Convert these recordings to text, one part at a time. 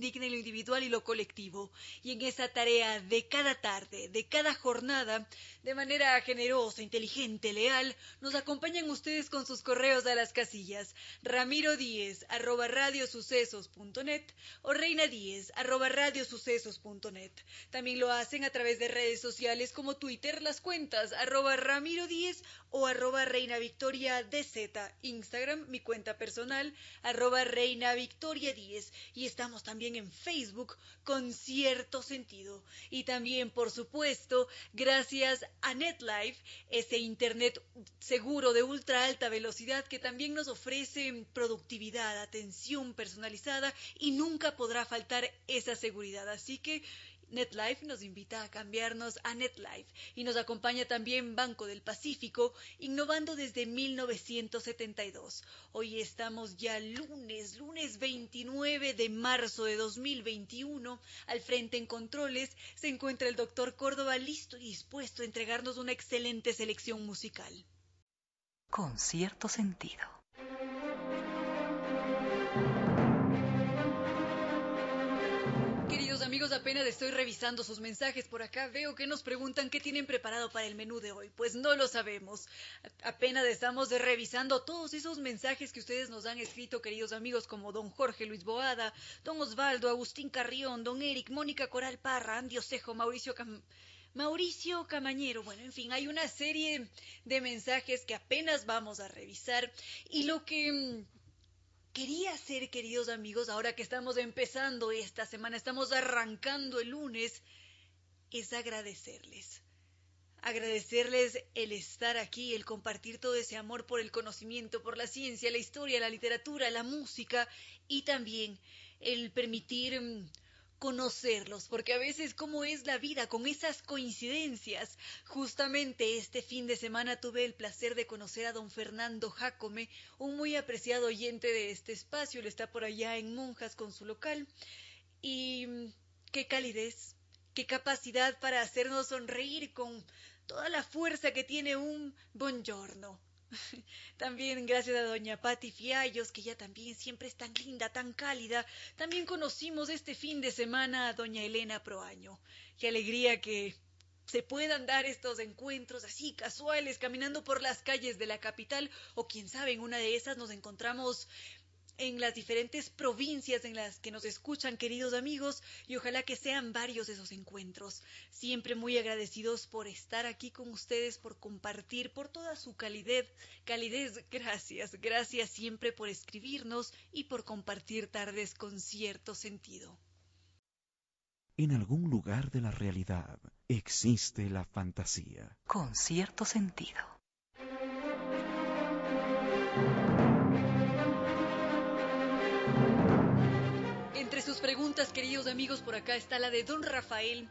digna en lo individual y lo colectivo. Y en esa tarea de cada tarde, de cada jornada, de manera generosa, inteligente, leal, nos acompañan ustedes con sus correos a las casillas ramiro díez arroba radiosucesos.net o reina díez arroba radiosucesos.net. También lo hacen a través de redes sociales como Twitter, las cuentas arroba ramiro díez o arroba reina victoria DZ, Instagram, mi cuenta personal, arroba reina victoria 10 y estamos también en Facebook con cierto sentido. Y también, por supuesto, gracias a NetLife, ese Internet seguro de ultra alta velocidad que también nos ofrece productividad, atención personalizada y nunca podrá faltar esa seguridad. Así que NetLife nos invita a cambiarnos a NetLife y nos acompaña también Banco del Pacífico, innovando desde 1972. Hoy estamos ya lunes, lunes 29 de marzo de 2021. Al frente en controles se encuentra el doctor Córdoba listo y dispuesto a entregarnos una excelente selección musical. Con cierto sentido. Apenas estoy revisando sus mensajes por acá. Veo que nos preguntan qué tienen preparado para el menú de hoy. Pues no lo sabemos. Apenas estamos revisando todos esos mensajes que ustedes nos han escrito, queridos amigos, como don Jorge Luis Boada, don Osvaldo, Agustín Carrión, don Eric, Mónica Coral Parra, Andy Osejo, Mauricio Mauricio Camañero. Bueno, en fin, hay una serie de mensajes que apenas vamos a revisar. Y lo que mm, quería hacer, queridos amigos, ahora que estamos empezando esta semana, estamos arrancando el lunes, es agradecerles. Agradecerles el estar aquí, el compartir todo ese amor por el conocimiento, por la ciencia, la historia, la literatura, la música y también el permitir mm, conocerlos, porque a veces cómo es la vida con esas coincidencias. Justamente este fin de semana tuve el placer de conocer a don Fernando Jacome, un muy apreciado oyente de este espacio, él está por allá en Monjas con su local. Y mm, qué calidez, qué capacidad para hacernos sonreír con toda la fuerza que tiene un buongiorno. También gracias a doña Patti Fiallos, que ya también siempre es tan linda, tan cálida. También conocimos este fin de semana a doña Elena Proaño. Qué alegría que se puedan dar estos encuentros así casuales caminando por las calles de la capital o quién sabe en una de esas nos encontramos en las diferentes provincias en las que nos escuchan, queridos amigos, y ojalá que sean varios esos encuentros. Siempre muy agradecidos por estar aquí con ustedes, por compartir, por toda su calidez. Calidez, gracias, gracias siempre por escribirnos y por compartir tardes con cierto sentido. En algún lugar de la realidad existe la fantasía. Con cierto sentido. Sus preguntas, queridos amigos, por acá está la de don Rafael.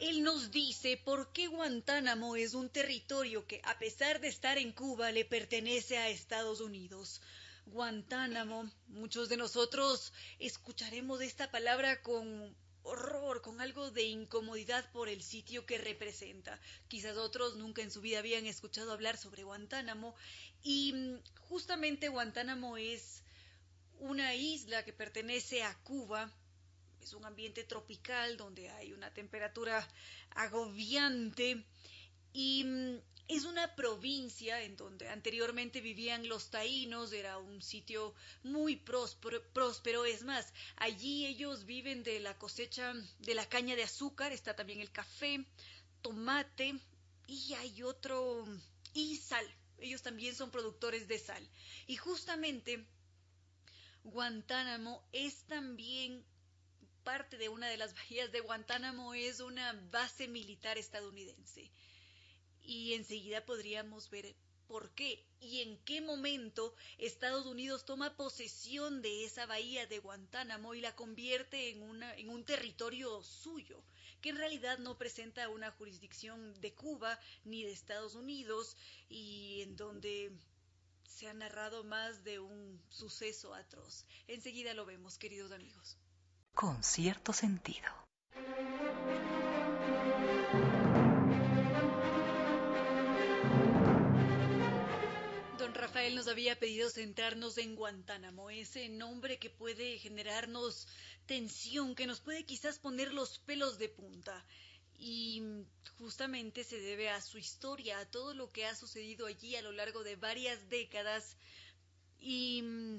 Él nos dice por qué Guantánamo es un territorio que, a pesar de estar en Cuba, le pertenece a Estados Unidos. Guantánamo, muchos de nosotros escucharemos esta palabra con horror, con algo de incomodidad por el sitio que representa. Quizás otros nunca en su vida habían escuchado hablar sobre Guantánamo y mm, justamente Guantánamo es una isla que pertenece a Cuba. Es un ambiente tropical donde hay una temperatura agobiante. Y mm, es una provincia en donde anteriormente vivían los taínos, era un sitio muy próspero, es más, allí ellos viven de la cosecha de la caña de azúcar, está también el café, tomate y hay otro, y sal, ellos también son productores de sal. Y justamente Guantánamo es también parte de una de las bahías de Guantánamo, es una base militar estadounidense. Y enseguida podríamos ver por qué y en qué momento Estados Unidos toma posesión de esa bahía de Guantánamo y la convierte en, una, en un territorio suyo, que en realidad no presenta una jurisdicción de Cuba ni de Estados Unidos y en donde se ha narrado más de un suceso atroz. Enseguida lo vemos, queridos amigos. Con cierto sentido. Rafael nos había pedido centrarnos en Guantánamo, ese nombre que puede generarnos tensión, que nos puede quizás poner los pelos de punta. Y justamente se debe a su historia, a todo lo que ha sucedido allí a lo largo de varias décadas. Y mm,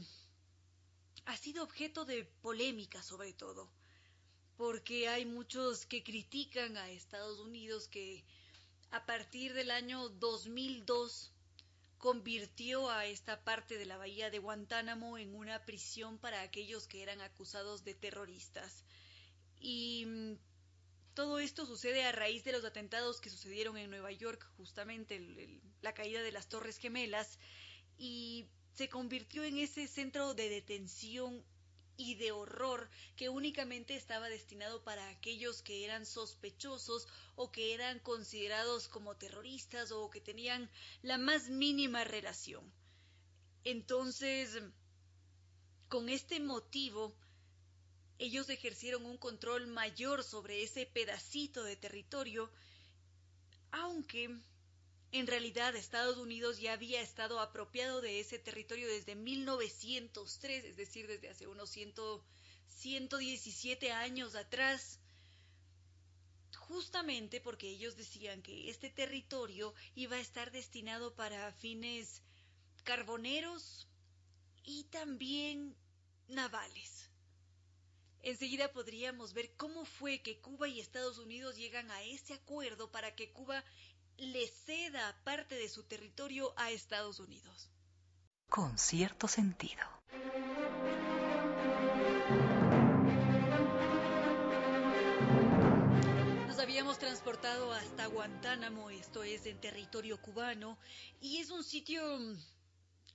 ha sido objeto de polémica sobre todo, porque hay muchos que critican a Estados Unidos que a partir del año 2002 convirtió a esta parte de la bahía de Guantánamo en una prisión para aquellos que eran acusados de terroristas. Y mm, todo esto sucede a raíz de los atentados que sucedieron en Nueva York, justamente la caída de las Torres Gemelas, y se convirtió en ese centro de detención y de horror que únicamente estaba destinado para aquellos que eran sospechosos o que eran considerados como terroristas o que tenían la más mínima relación. Entonces, con este motivo, ellos ejercieron un control mayor sobre ese pedacito de territorio, aunque en realidad, Estados Unidos ya había estado apropiado de ese territorio desde 1903, es decir, desde hace unos 117 años atrás, justamente porque ellos decían que este territorio iba a estar destinado para fines carboneros y también navales. Enseguida podríamos ver cómo fue que Cuba y Estados Unidos llegan a ese acuerdo para que Cuba le ceda parte de su territorio a Estados Unidos. Con cierto sentido. Nos habíamos transportado hasta Guantánamo, esto es en territorio cubano, y es un sitio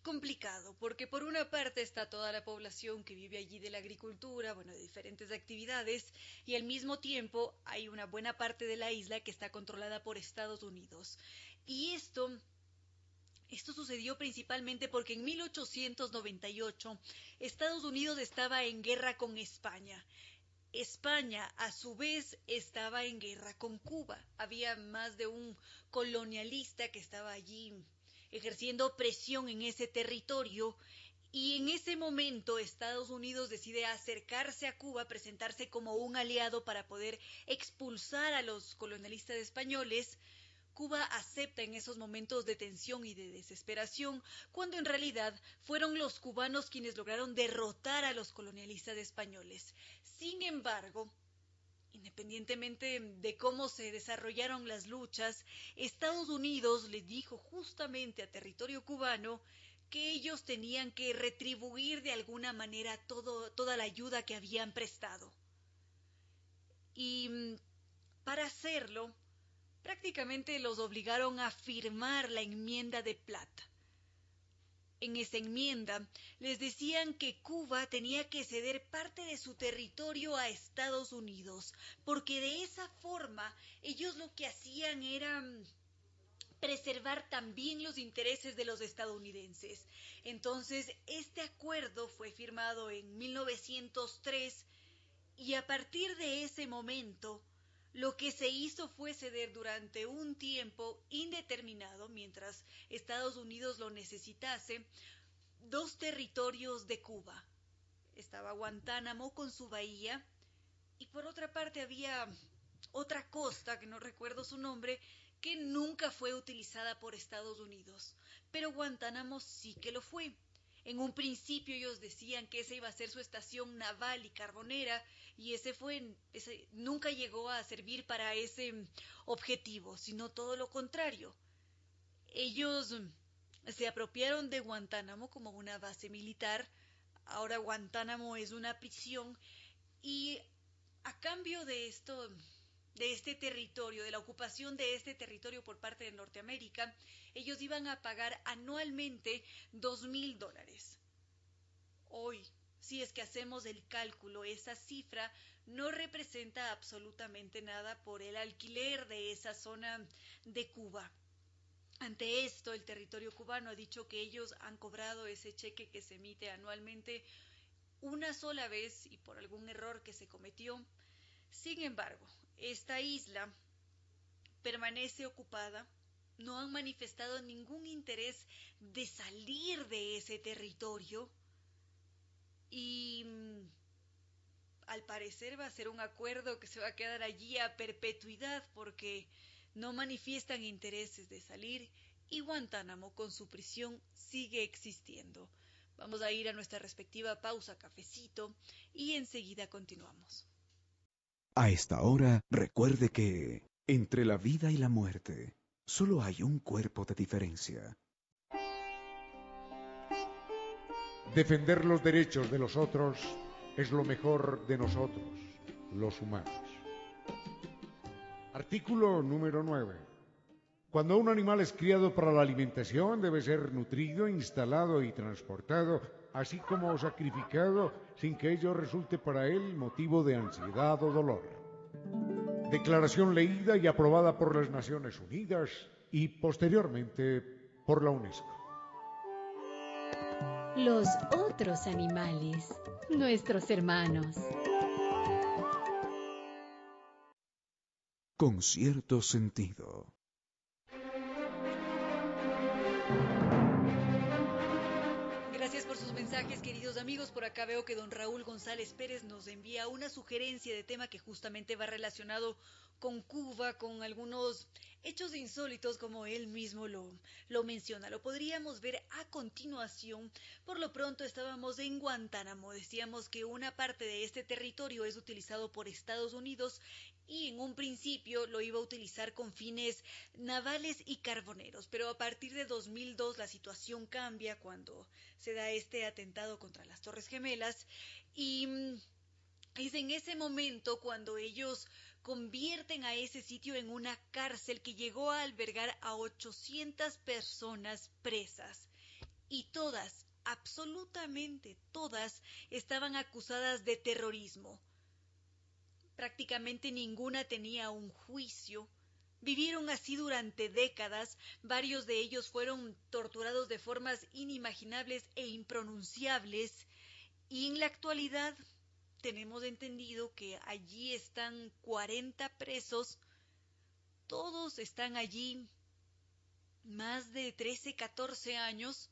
complicado, porque por una parte está toda la población que vive allí de la agricultura, bueno, de diferentes actividades, y al mismo tiempo hay una buena parte de la isla que está controlada por Estados Unidos. Y esto esto sucedió principalmente porque en 1898 Estados Unidos estaba en guerra con España. España, a su vez, estaba en guerra con Cuba. Había más de un colonialista que estaba allí ejerciendo presión en ese territorio y en ese momento Estados Unidos decide acercarse a Cuba, presentarse como un aliado para poder expulsar a los colonialistas españoles. Cuba acepta en esos momentos de tensión y de desesperación, cuando en realidad fueron los cubanos quienes lograron derrotar a los colonialistas españoles. Sin embargo, Independientemente de cómo se desarrollaron las luchas, Estados Unidos le dijo justamente a territorio cubano que ellos tenían que retribuir de alguna manera toda la ayuda que habían prestado. Y mm, para hacerlo, prácticamente los obligaron a firmar la enmienda de plata en esa enmienda les decían que Cuba tenía que ceder parte de su territorio a Estados Unidos, porque de esa forma ellos lo que hacían era mm, preservar también los intereses de los estadounidenses. Entonces, este acuerdo fue firmado en 1903 y a partir de ese momento lo que se hizo fue ceder durante un tiempo indeterminado, mientras Estados Unidos lo necesitase, dos territorios de Cuba. Estaba Guantánamo con su bahía y por otra parte había otra costa, que no recuerdo su nombre, que nunca fue utilizada por Estados Unidos, pero Guantánamo sí que lo fue. En un principio ellos decían que esa iba a ser su estación naval y carbonera y ese fue nunca llegó a servir para ese objetivo, sino todo lo contrario. Ellos se apropiaron de Guantánamo como una base militar. Ahora Guantánamo es una prisión y a cambio de esto de este territorio, de la ocupación de este territorio por parte de Norteamérica, ellos iban a pagar anualmente dos mil dólares. Hoy, si es que hacemos el cálculo, esa cifra no representa absolutamente nada por el alquiler de esa zona de Cuba. Ante esto, el territorio cubano ha dicho que ellos han cobrado ese cheque que se emite anualmente una sola vez y por algún error que se cometió. Sin embargo, esta isla permanece ocupada, no han manifestado ningún interés de salir de ese territorio y mm, al parecer va a ser un acuerdo que se va a quedar allí a perpetuidad porque no manifiestan intereses de salir y Guantánamo con su prisión sigue existiendo. Vamos a ir a nuestra respectiva pausa cafecito y enseguida continuamos. A esta hora, recuerde que entre la vida y la muerte solo hay un cuerpo de diferencia. Defender los derechos de los otros es lo mejor de nosotros, los humanos. Artículo número 9. Cuando un animal es criado para la alimentación, debe ser nutrido, instalado y transportado, así como sacrificado, sin que ello resulte para él motivo de ansiedad o dolor. Declaración leída y aprobada por las Naciones Unidas y posteriormente por la UNESCO. Los otros animales, nuestros hermanos. Con cierto sentido. Queridos amigos. Por acá veo que don Raúl González Pérez nos envía una sugerencia de tema que justamente va relacionado con Cuba, con algunos hechos insólitos como él mismo lo, lo menciona. Lo podríamos ver a continuación. Por lo pronto estábamos en Guantánamo. Decíamos que una parte de este territorio es utilizado por Estados Unidos y en un principio lo iba a utilizar con fines navales y carboneros, pero a partir de 2002 la situación cambia cuando se da este atentado contra las Torres Gemelas y mm, es en ese momento cuando ellos convierten a ese sitio en una cárcel que llegó a albergar a 800 personas presas. Y todas, absolutamente todas, estaban acusadas de terrorismo. Prácticamente ninguna tenía un juicio. Vivieron así durante décadas, varios de ellos fueron torturados de formas inimaginables e impronunciables, y en la actualidad tenemos entendido que allí están 40 presos, todos están allí más de 13, 14 años,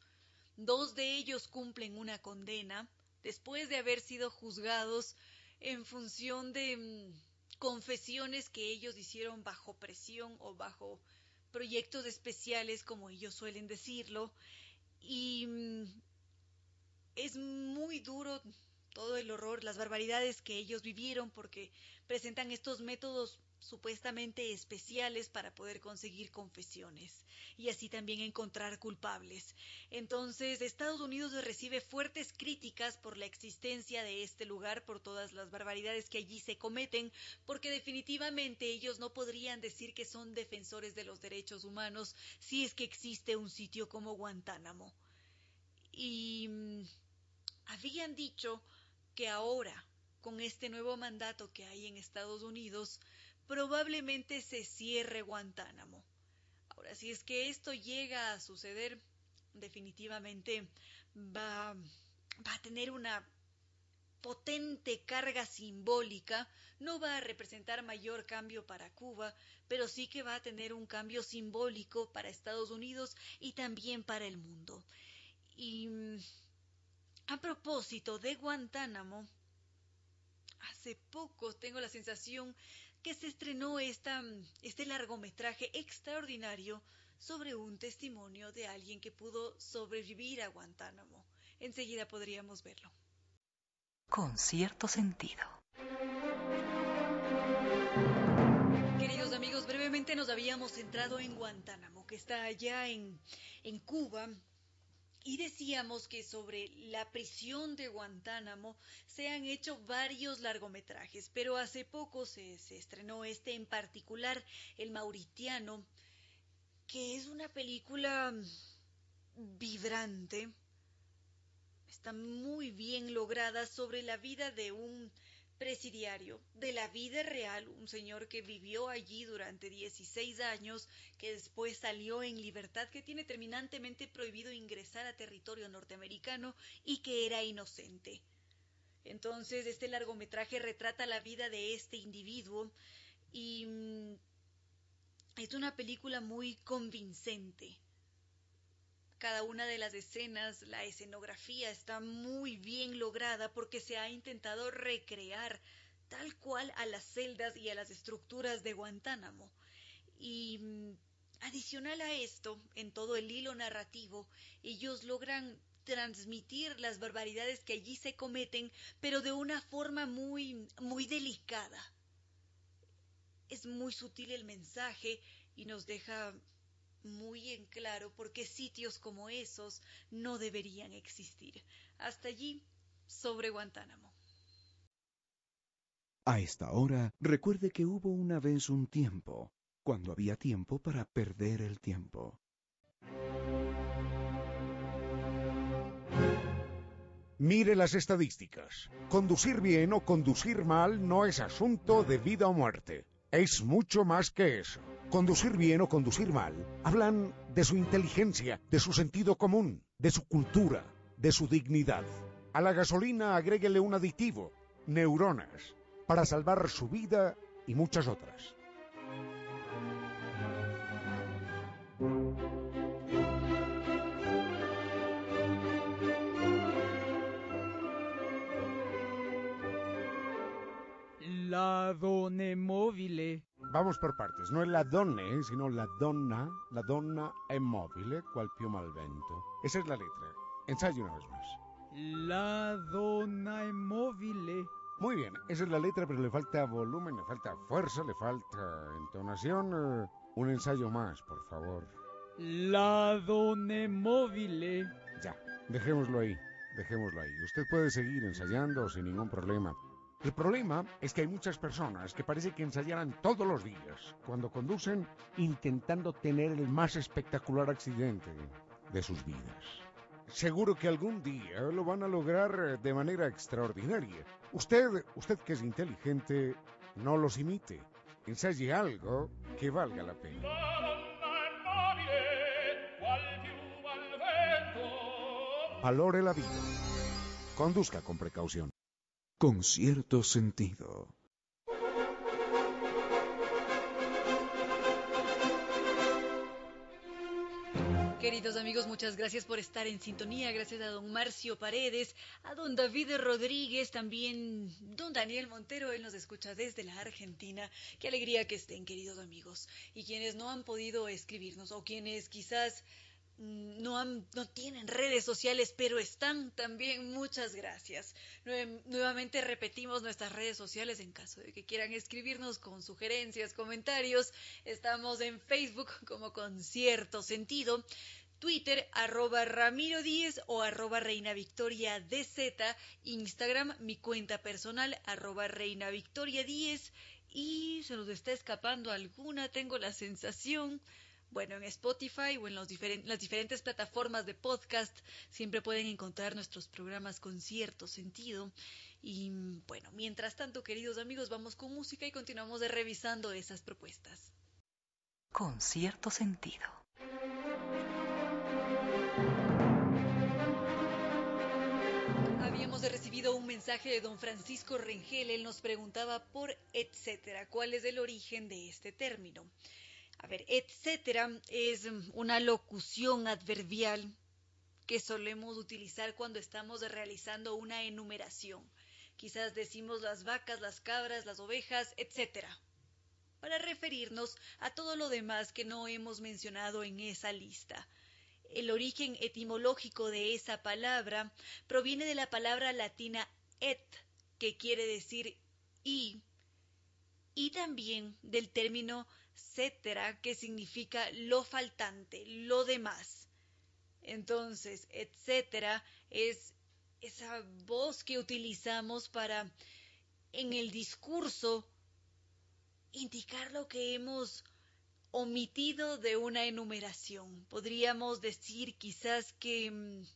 dos de ellos cumplen una condena, después de haber sido juzgados en función de mm, confesiones que ellos hicieron bajo presión o bajo proyectos especiales, como ellos suelen decirlo. Y mm, es muy duro todo el horror, las barbaridades que ellos vivieron porque presentan estos métodos supuestamente especiales para poder conseguir confesiones y así también encontrar culpables. Entonces, Estados Unidos recibe fuertes críticas por la existencia de este lugar, por todas las barbaridades que allí se cometen, porque definitivamente ellos no podrían decir que son defensores de los derechos humanos si es que existe un sitio como Guantánamo. Y mm, habían dicho que ahora, con este nuevo mandato que hay en Estados Unidos, probablemente se cierre Guantánamo. Ahora, si es que esto llega a suceder, definitivamente va, va a tener una potente carga simbólica, no va a representar mayor cambio para Cuba, pero sí que va a tener un cambio simbólico para Estados Unidos y también para el mundo. Y a propósito de Guantánamo, hace poco tengo la sensación que se estrenó esta, este largometraje extraordinario sobre un testimonio de alguien que pudo sobrevivir a Guantánamo. Enseguida podríamos verlo. Con cierto sentido. Queridos amigos, brevemente nos habíamos centrado en Guantánamo, que está allá en, en Cuba, y decíamos que sobre la prisión de Guantánamo se han hecho varios largometrajes, pero hace poco se, estrenó este en particular, El Mauritiano, que es una película vibrante, está muy bien lograda sobre la vida de un presidiario de la vida real, un señor que vivió allí durante 16 años, que después salió en libertad, que tiene terminantemente prohibido ingresar a territorio norteamericano y que era inocente. Entonces, este largometraje retrata la vida de este individuo y mm, es una película muy convincente cada una de las escenas, la escenografía está muy bien lograda porque se ha intentado recrear tal cual a las celdas y a las estructuras de Guantánamo. Y mm, adicional a esto, en todo el hilo narrativo, ellos logran transmitir las barbaridades que allí se cometen, pero de una forma muy muy delicada. Es muy sutil el mensaje y nos deja muy en claro por qué sitios como esos no deberían existir. Hasta allí, sobre Guantánamo. A esta hora, recuerde que hubo una vez un tiempo, cuando había tiempo para perder el tiempo. Mire las estadísticas. Conducir bien o conducir mal no es asunto de vida o muerte. Es mucho más que eso. Conducir bien o conducir mal hablan de su inteligencia, de su sentido común, de su cultura, de su dignidad. A la gasolina agréguele un aditivo, neuronas, para salvar su vida y muchas otras. La donna móvil. Vamos por partes, no es la donne, sino la donna, la donna è mobile, cual piuma al vento. Esa es la letra. Ensayo una vez más. La donna è móvil. Muy bien, esa es la letra, pero le falta volumen, le falta fuerza, le falta entonación. eh, un ensayo más, por favor. La donna móvil. Ya, dejémoslo ahí, dejémoslo ahí. Usted puede seguir ensayando sin ningún problema. El problema es que hay muchas personas que parece que ensayaran todos los días cuando conducen intentando tener el más espectacular accidente de sus vidas. Seguro que algún día lo van a lograr eh, de manera extraordinaria. Usted, usted que es inteligente, no los imite. Ensaye algo que valga la pena. Valore la vida. Conduzca con precaución. Con cierto sentido. Queridos amigos, muchas gracias por estar en sintonía. Gracias a don Marcio Paredes, a don David Rodríguez, también don Daniel Montero, él nos escucha desde la Argentina. Qué alegría que estén, queridos amigos. Y quienes no han podido escribirnos o quienes quizás no, han, no tienen redes sociales, pero están también. Muchas gracias. Nue- nuevamente repetimos nuestras redes sociales en caso de que quieran escribirnos con sugerencias, comentarios. Estamos en Facebook como con cierto sentido. Twitter, arroba Ramiro Díez o arroba Reina Victoria DZ, Instagram, mi cuenta personal, arroba Reina Victoria 10 y se nos está escapando alguna, tengo la sensación. Bueno, en Spotify o en los diferen- las diferentes plataformas de podcast siempre pueden encontrar nuestros programas con cierto sentido. Y bueno, mientras tanto, queridos amigos, vamos con música y continuamos de revisando esas propuestas. Con cierto sentido. Habíamos recibido un mensaje de don Francisco Rengel. Él nos preguntaba por etcétera. ¿Cuál es el origen de este término? A ver, etcétera es una locución adverbial que solemos utilizar cuando estamos realizando una enumeración. Quizás decimos las vacas, las cabras, las ovejas, etcétera. para referirnos a todo lo demás que no hemos mencionado en esa lista. El origen etimológico de esa palabra proviene de la palabra latina et, que quiere decir y, y también del término cetera, que significa lo faltante, lo demás. Entonces, etcétera es esa voz que utilizamos para en el discurso indicar lo que hemos omitido de una enumeración. Podríamos decir quizás que mm,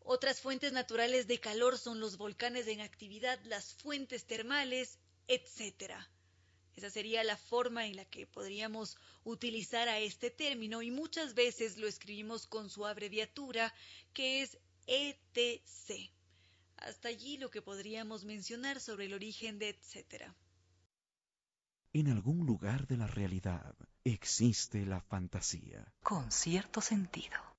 otras fuentes naturales de calor son los volcanes en actividad, las fuentes termales, etc. Esa sería la forma en la que podríamos utilizar a este término y muchas veces lo escribimos con su abreviatura que es ETC. Hasta allí lo que podríamos mencionar sobre el origen de etcétera. En algún lugar de la realidad existe la fantasía. Con cierto sentido.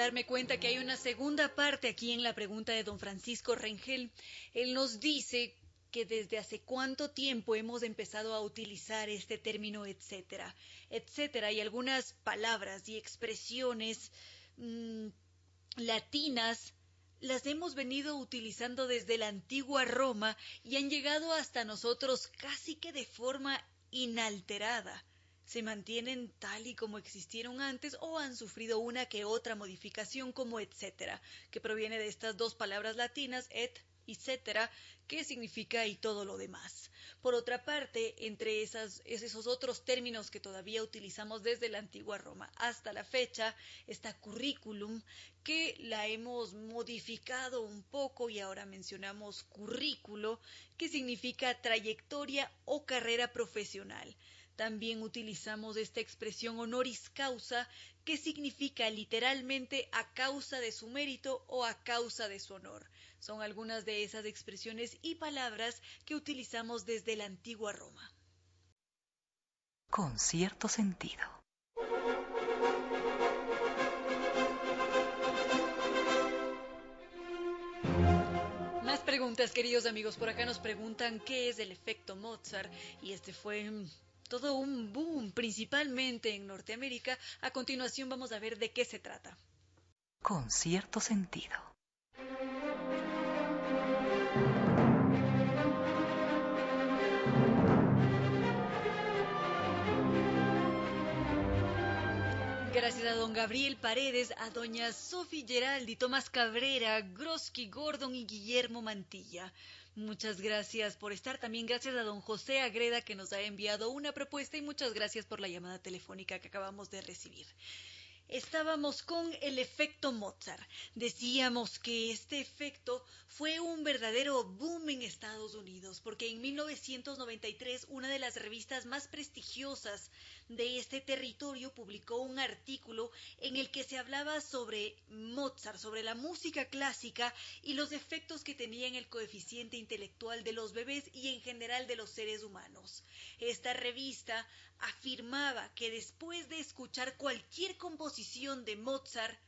Darme cuenta que hay una segunda parte aquí en la pregunta de don Francisco Rengel. Él nos dice que desde hace cuánto tiempo hemos empezado a utilizar este término etcétera, etcétera, y algunas palabras y expresiones mm, latinas las hemos venido utilizando desde la antigua Roma y han llegado hasta nosotros casi que de forma inalterada. Se mantienen tal y como existieron antes o han sufrido una que otra modificación como etcétera, que proviene de estas dos palabras latinas et etcétera, qué significa y todo lo demás. Por otra parte, entre esas, esos otros términos que todavía utilizamos desde la antigua Roma hasta la fecha, está currículum, que la hemos modificado un poco y ahora mencionamos currículo, que significa trayectoria o carrera profesional. También utilizamos esta expresión honoris causa, que significa literalmente a causa de su mérito o a causa de su honor. Son algunas de esas expresiones y palabras que utilizamos desde la antigua Roma. Con cierto sentido. Más preguntas, queridos amigos. Por acá nos preguntan qué es el efecto Mozart. Y este fue mm, todo un boom, principalmente en Norteamérica. A continuación vamos a ver de qué se trata. Con cierto sentido. Gracias a don Gabriel Paredes, a doña Sofi Geraldi, Tomás Cabrera, Groski Gordon y Guillermo Mantilla. Muchas gracias por estar. También gracias a don José Agreda que nos ha enviado una propuesta y muchas gracias por la llamada telefónica que acabamos de recibir estábamos con el efecto Mozart. Decíamos que este efecto fue un verdadero boom en Estados Unidos, porque en 1993 una de las revistas más prestigiosas de este territorio publicó un artículo en el que se hablaba sobre Mozart, sobre la música clásica y los efectos que tenía en el coeficiente intelectual de los bebés y en general de los seres humanos. Esta revista afirmaba que después de escuchar cualquier composición de Mozart,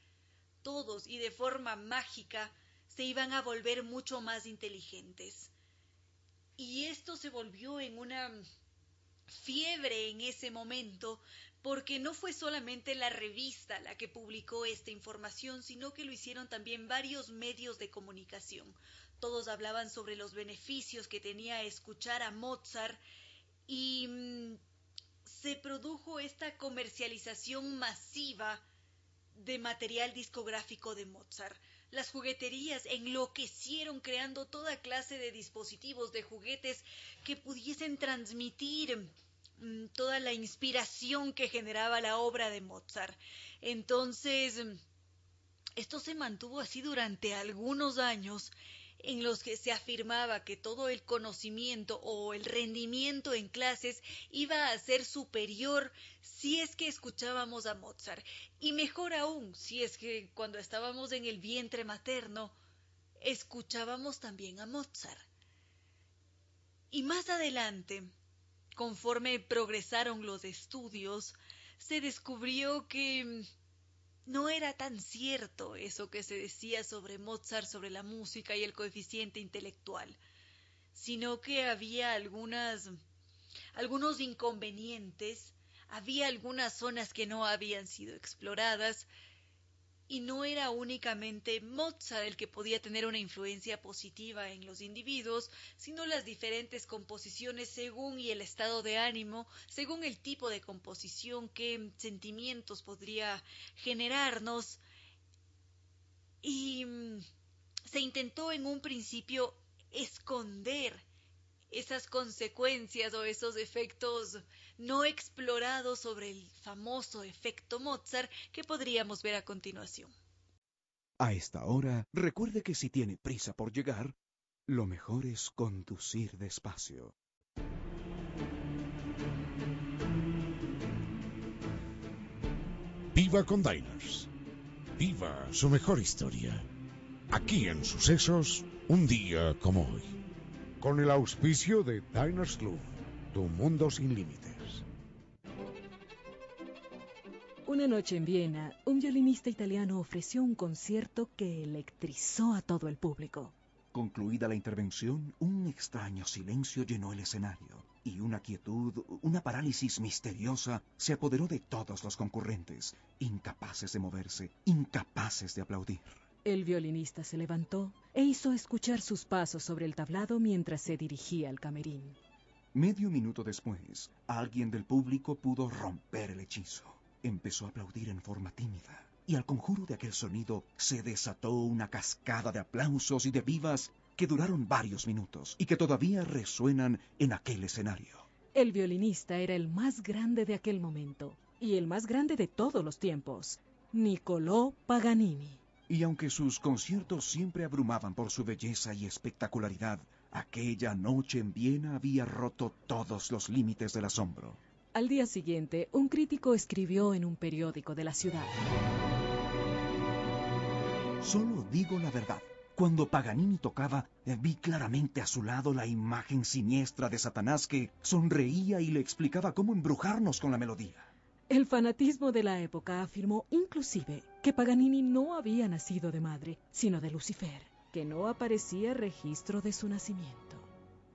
todos y de forma mágica se iban a volver mucho más inteligentes. Y esto se volvió en una fiebre en ese momento, porque no fue solamente la revista la que publicó esta información, sino que lo hicieron también varios medios de comunicación. Todos hablaban sobre los beneficios que tenía escuchar a Mozart y mm, se produjo esta comercialización masiva de material discográfico de Mozart. Las jugueterías enloquecieron creando toda clase de dispositivos de juguetes que pudiesen transmitir mm, toda la inspiración que generaba la obra de Mozart. Entonces, esto se mantuvo así durante algunos años en los que se afirmaba que todo el conocimiento o el rendimiento en clases iba a ser superior si es que escuchábamos a Mozart, y mejor aún si es que cuando estábamos en el vientre materno escuchábamos también a Mozart. Y más adelante, conforme progresaron los estudios, se descubrió que no era tan cierto eso que se decía sobre Mozart, sobre la música y el coeficiente intelectual, sino que había algunas algunos inconvenientes, había algunas zonas que no habían sido exploradas, y no era únicamente Mozart el que podía tener una influencia positiva en los individuos, sino las diferentes composiciones según y el estado de ánimo, según el tipo de composición, qué sentimientos podría generarnos. Y mm, se intentó en un principio esconder esas consecuencias o esos efectos no explorados sobre el famoso efecto Mozart que podríamos ver a continuación. A esta hora, recuerde que si tiene prisa por llegar, lo mejor es conducir despacio. Viva con Diners. Viva su mejor historia. Aquí en Sucesos, un día como hoy. Con el auspicio de Diners Club, tu mundo sin límites. Una noche en Viena, un violinista italiano ofreció un concierto que electrizó a todo el público. Concluida la intervención, un extraño silencio llenó el escenario y una quietud, una parálisis misteriosa se apoderó de todos los concurrentes, incapaces de moverse, incapaces de aplaudir. El violinista se levantó e hizo escuchar sus pasos sobre el tablado mientras se dirigía al camerín. Medio minuto después, alguien del público pudo romper el hechizo. Empezó a aplaudir en forma tímida, y al conjuro de aquel sonido se desató una cascada de aplausos y de vivas que duraron varios minutos y que todavía resuenan en aquel escenario. El violinista era el más grande de aquel momento, y el más grande de todos los tiempos, Niccolò Paganini. Y aunque sus conciertos siempre abrumaban por su belleza y espectacularidad, aquella noche en Viena había roto todos los límites del asombro. Al día siguiente, un crítico escribió en un periódico de la ciudad. Solo digo la verdad. Cuando Paganini tocaba, vi claramente a su lado la imagen siniestra de Satanás que sonreía y le explicaba cómo embrujarnos con la melodía. El fanatismo de la época afirmó inclusive que Paganini no había nacido de madre, sino de Lucifer, que no aparecía registro de su nacimiento.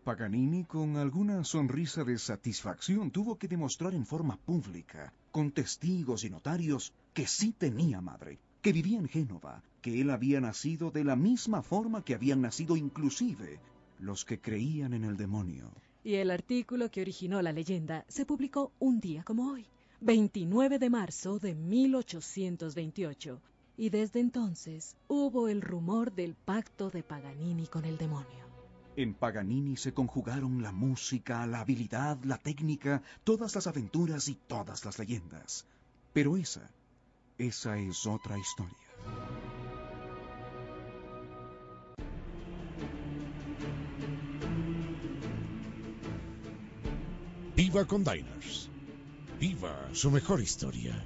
Paganini, con alguna sonrisa de satisfacción, tuvo que demostrar en forma pública, con testigos y notarios, que sí tenía madre, que vivía en Génova, que él había nacido de la misma forma que habían nacido inclusive los que creían en el demonio. Y el artículo que originó la leyenda se publicó un día como hoy, 29 de marzo de 1828, y desde entonces hubo el rumor del pacto de Paganini con el demonio. En Paganini se conjugaron la música, la habilidad, la técnica, todas las aventuras y todas las leyendas. Pero esa, esa es otra historia. Viva con Diners. Viva su mejor historia.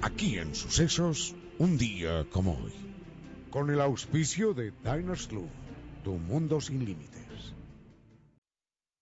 Aquí en Sucesos, un día como hoy. Con el auspicio de Diners Club, tu mundo sin límites.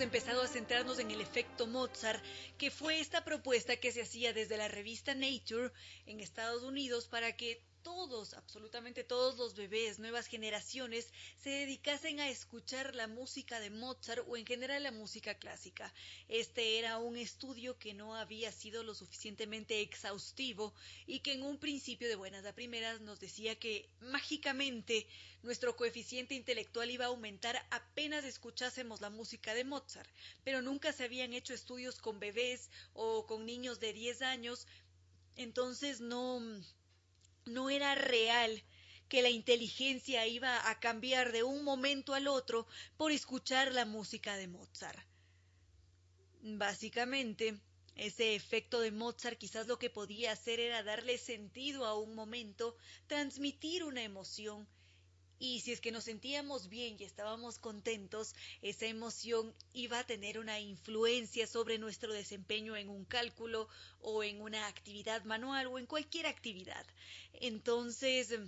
Habíamos empezado a centrarnos en el efecto Mozart, que fue esta propuesta que se hacía desde la revista Nature en Estados Unidos para que todos, absolutamente todos los bebés, nuevas generaciones, se dedicasen a escuchar la música de Mozart o en general la música clásica. Este era un estudio que no había sido lo suficientemente exhaustivo y que en un principio de buenas a primeras nos decía que mágicamente nuestro coeficiente intelectual iba a aumentar apenas escuchásemos la música de Mozart, pero nunca se habían hecho estudios con bebés o con niños de 10 años, entonces no no era real que la inteligencia iba a cambiar de un momento al otro por escuchar la música de Mozart. Básicamente, Ese efecto de Mozart quizás lo que podía hacer era darle sentido a un momento, transmitir una emoción. Y si es que nos sentíamos bien y estábamos contentos, esa emoción iba a tener una influencia sobre nuestro desempeño en un cálculo o en una actividad manual o en cualquier actividad. Entonces,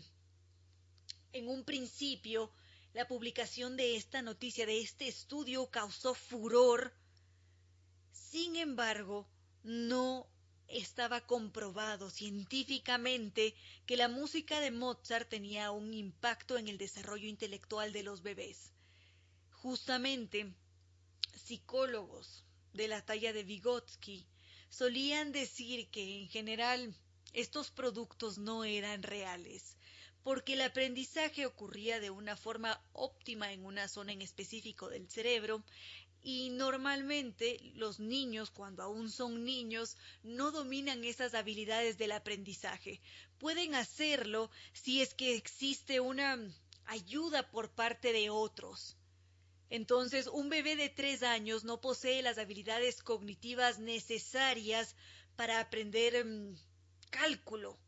en un principio, la publicación de esta noticia, de este estudio, causó furor. Sin embargo, no estaba comprobado científicamente que la música de Mozart tenía un impacto en el desarrollo intelectual de los bebés. Justamente, psicólogos de la talla de Vygotsky solían decir que en general estos productos no eran reales, porque el aprendizaje ocurría de una forma óptima en una zona en específico del cerebro y normalmente los niños, cuando aún son niños, no dominan esas habilidades del aprendizaje. Pueden hacerlo si es que existe una ayuda por parte de otros. Entonces, un bebé de tres años no posee las habilidades cognitivas necesarias para aprender mm, cálculo.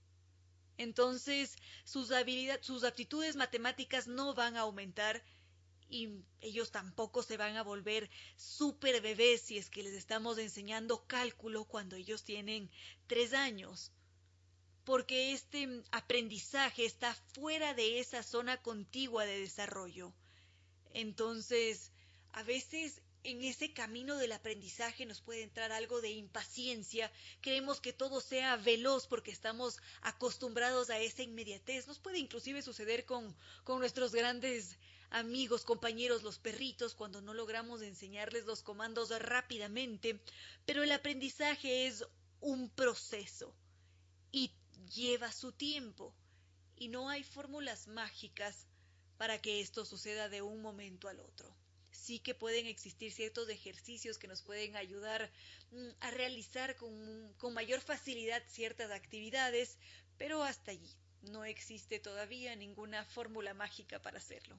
Entonces, sus, habilidades, sus aptitudes matemáticas no van a aumentar y ellos tampoco se van a volver super bebés si es que les estamos enseñando cálculo cuando ellos tienen tres años. Porque este aprendizaje está fuera de esa zona contigua de desarrollo. Entonces, a veces en ese camino del aprendizaje nos puede entrar algo de impaciencia, queremos que todo sea veloz porque estamos acostumbrados a esa inmediatez. Nos puede inclusive suceder con, con nuestros grandes amigos, compañeros, los perritos, cuando no logramos enseñarles los comandos rápidamente, pero el aprendizaje es un proceso y lleva su tiempo y no hay fórmulas mágicas para que esto suceda de un momento al otro. Sí que pueden existir ciertos ejercicios que nos pueden ayudar mm, a realizar con, con mayor facilidad ciertas actividades, pero hasta allí no existe todavía ninguna fórmula mágica para hacerlo.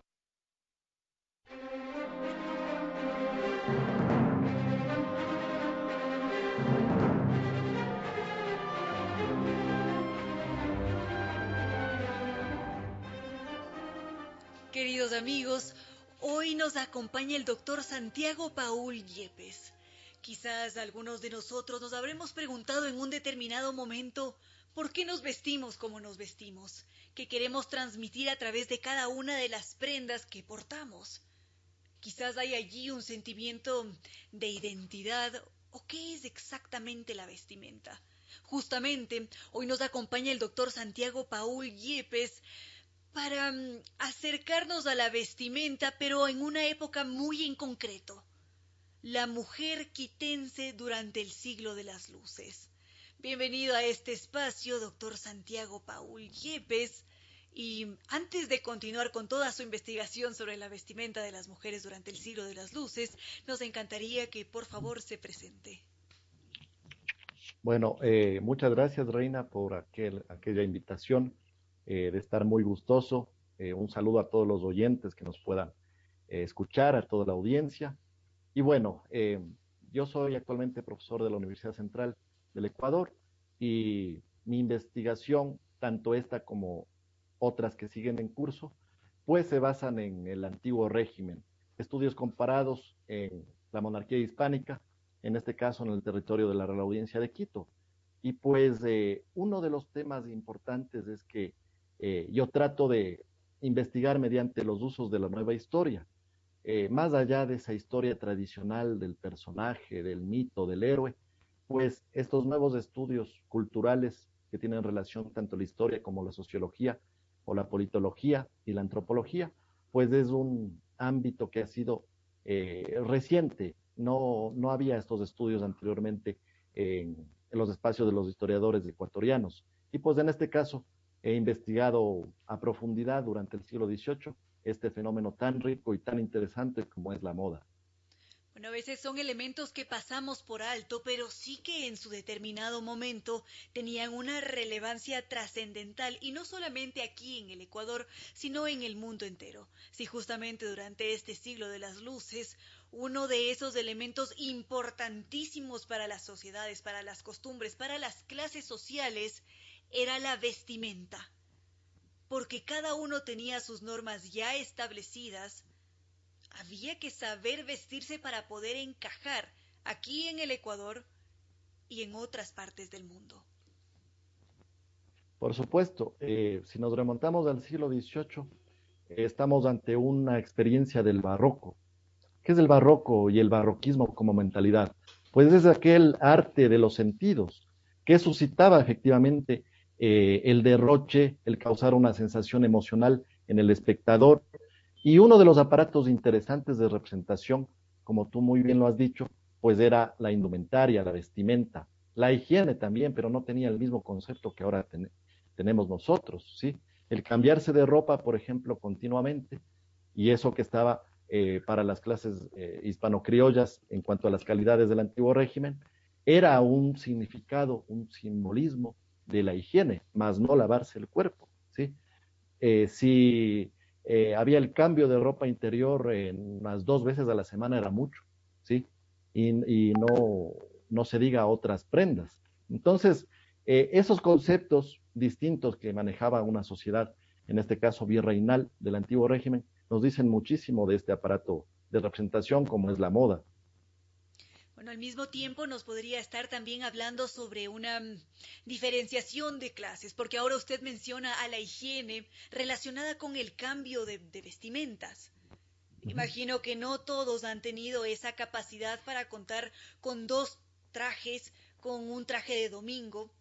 Queridos amigos, hoy nos acompaña el doctor Santiago Paul Yepes. Quizás algunos de nosotros nos habremos preguntado en un determinado momento por qué nos vestimos como nos vestimos, qué queremos transmitir a través de cada una de las prendas que portamos. Quizás hay allí un sentimiento de identidad o qué es exactamente la vestimenta. Justamente, hoy nos acompaña el doctor Santiago Paul Yepes para mm, acercarnos a la vestimenta, pero en una época muy en concreto, la mujer quitense durante el siglo de las luces. Bienvenido a este espacio, doctor Santiago Paul Yepes. Y antes de continuar con toda su investigación sobre la vestimenta de las mujeres durante el siglo de las luces, nos encantaría que por favor se presente. Bueno, eh, muchas gracias Reina por aquel, aquella invitación. Eh, de estar muy gustoso. Eh, un saludo a todos los oyentes que nos puedan eh, escuchar, a toda la audiencia. Y bueno, yo soy actualmente profesor de la Universidad Central del Ecuador y mi investigación, tanto esta como otras que siguen en curso, pues se basan en el antiguo régimen, estudios comparados en la monarquía hispánica, en este caso en el territorio de la Real Audiencia de Quito. Y pues uno de los temas importantes es que eh, yo trato de investigar mediante los usos de la nueva historia, eh, más allá de esa historia tradicional del personaje, del mito, del héroe, pues estos nuevos estudios culturales que tienen relación tanto la historia como la sociología o la politología y la antropología, pues es un ámbito que ha sido eh, reciente. No, no había estos estudios anteriormente en, en los espacios de los historiadores ecuatorianos. Y pues en este caso, He investigado a profundidad durante el siglo XVIII este fenómeno tan rico y tan interesante como es la moda. Bueno, a veces son elementos que pasamos por alto, pero sí que en su determinado momento tenían una relevancia trascendental y no solamente aquí en el Ecuador, sino en el mundo entero. Si justamente durante este siglo de las luces, uno de esos elementos importantísimos para las sociedades, para las costumbres, para las clases sociales, era la vestimenta. Porque cada uno tenía sus normas ya establecidas, había que saber vestirse para poder encajar aquí en el Ecuador y en otras partes del mundo. Por supuesto, eh, si nos remontamos al siglo XVIII, estamos ante una experiencia del barroco. ¿Qué es el barroco y el barroquismo como mentalidad? Pues es aquel arte de los sentidos que suscitaba efectivamente eh, el derroche, el causar una sensación emocional en el espectador y uno de los aparatos interesantes de representación, como tú muy bien lo has dicho, pues era la indumentaria, la vestimenta, la higiene también, pero no tenía el mismo concepto que ahora tenemos nosotros, ¿sí? El cambiarse de ropa, por ejemplo, continuamente, y eso que estaba eh, para las clases eh, hispano-criollas en cuanto a las calidades del antiguo régimen, era un significado, un simbolismo de la higiene, más no lavarse el cuerpo, ¿sí? Eh, si eh, había el cambio de ropa interior en unas dos veces a la semana, era mucho, ¿sí? Y, no, no se diga otras prendas. Entonces, eh, esos conceptos distintos que manejaba una sociedad, en este caso virreinal del antiguo régimen, nos dicen muchísimo de este aparato de representación como es la moda. Bueno, al mismo tiempo nos podría estar también hablando sobre una mm, diferenciación de clases, porque ahora usted menciona a la higiene relacionada con el cambio de, vestimentas. Imagino que no todos han tenido esa capacidad para contar con dos trajes, con un traje de domingo,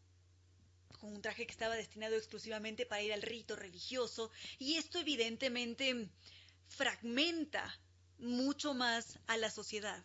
con un traje que estaba destinado exclusivamente para ir al rito religioso, y esto evidentemente fragmenta mucho más a la sociedad.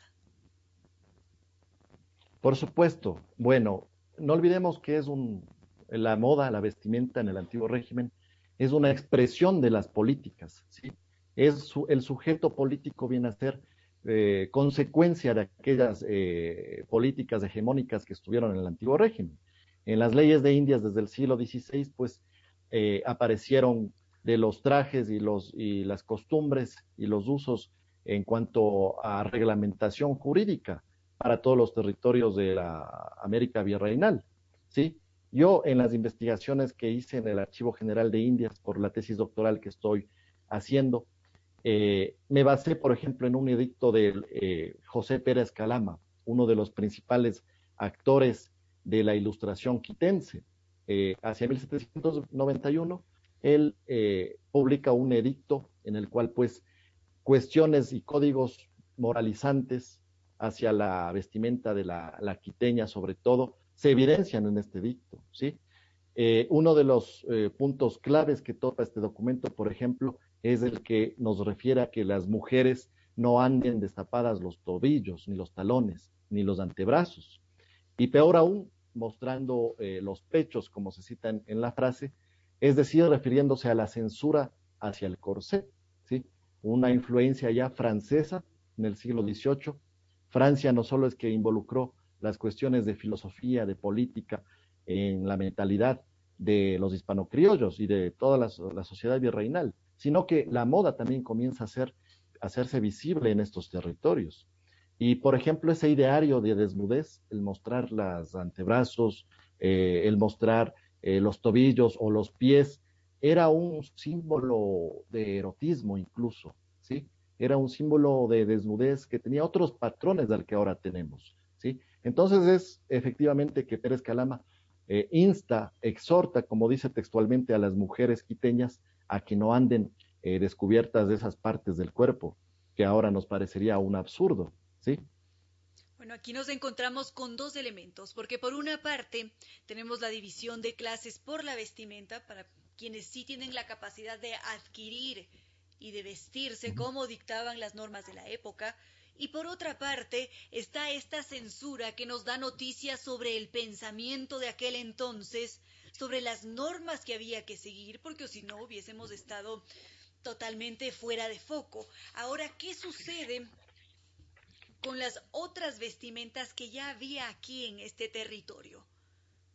Por supuesto. Bueno, no olvidemos que es un, la moda, la vestimenta en el antiguo régimen, es una expresión de las políticas, ¿sí? Es el sujeto político viene a ser eh, consecuencia de aquellas eh, políticas hegemónicas que estuvieron en el antiguo régimen. En las leyes de Indias desde el siglo XVI, pues eh, aparecieron de los trajes y, los, y las costumbres y los usos en cuanto a reglamentación jurídica para todos los territorios de la América virreinal. ¿sí? Yo en las investigaciones que hice en el Archivo General de Indias por la tesis doctoral que estoy haciendo, eh, me basé, por ejemplo, en un edicto de eh, José Pérez Calama, uno de los principales actores de la ilustración quitense. Eh, hacia 1791, él publica un edicto en el cual, pues, cuestiones y códigos moralizantes hacia la vestimenta de la, quiteña, sobre todo, se evidencian en este dicto, ¿sí? Eh, uno de los eh, puntos claves que toca este documento, por ejemplo, es el que nos refiere a que las mujeres no anden destapadas los tobillos, ni los talones, ni los antebrazos. Y peor aún, mostrando eh, los pechos, como se cita en, en, la frase, es decir, refiriéndose a la censura hacia el corsé, ¿sí? Una influencia ya francesa en el siglo XVIII Francia no solo es que involucró las cuestiones de filosofía, de política, en la mentalidad de los hispanocriollos y de toda la, sociedad virreinal, sino que la moda también comienza a, ser, a hacerse visible en estos territorios. Y, por ejemplo, ese ideario de desnudez, el mostrar los antebrazos, eh, el mostrar eh, los tobillos o los pies, era un símbolo de erotismo incluso, ¿sí? Era un símbolo de desnudez que tenía otros patrones del que ahora tenemos. ¿sí? Entonces es efectivamente que Pérez Calama eh, insta, exhorta, como dice textualmente, a las mujeres quiteñas a que no anden eh, descubiertas de esas partes del cuerpo, que ahora nos parecería un absurdo. ¿sí? Bueno, aquí nos encontramos con dos elementos, porque por una parte tenemos la división de clases por la vestimenta para quienes sí tienen la capacidad de adquirir y de vestirse como dictaban las normas de la época, y por otra parte está esta censura que nos da noticias sobre el pensamiento de aquel entonces, sobre las normas que había que seguir, porque si no hubiésemos estado totalmente fuera de foco. Ahora, ¿qué sucede con las otras vestimentas que ya había aquí en este territorio.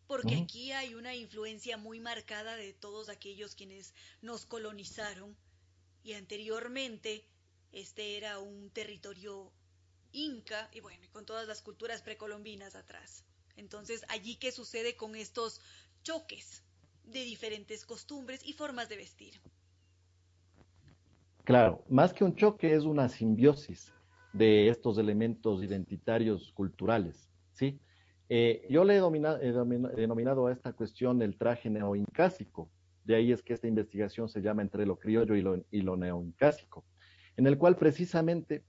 Porque aquí hay una influencia muy marcada de todos aquellos quienes nos colonizaron y anteriormente este era un territorio inca y bueno, con todas las culturas precolombinas atrás. Entonces, allí qué sucede con estos choques de diferentes costumbres y formas de vestir. Claro, más que un choque es una simbiosis de estos elementos identitarios culturales, ¿sí? Eh, yo le he, denominado a esta cuestión el traje neoincásico, de ahí es que esta investigación se llama entre lo criollo y lo, y neoincásico, en el cual precisamente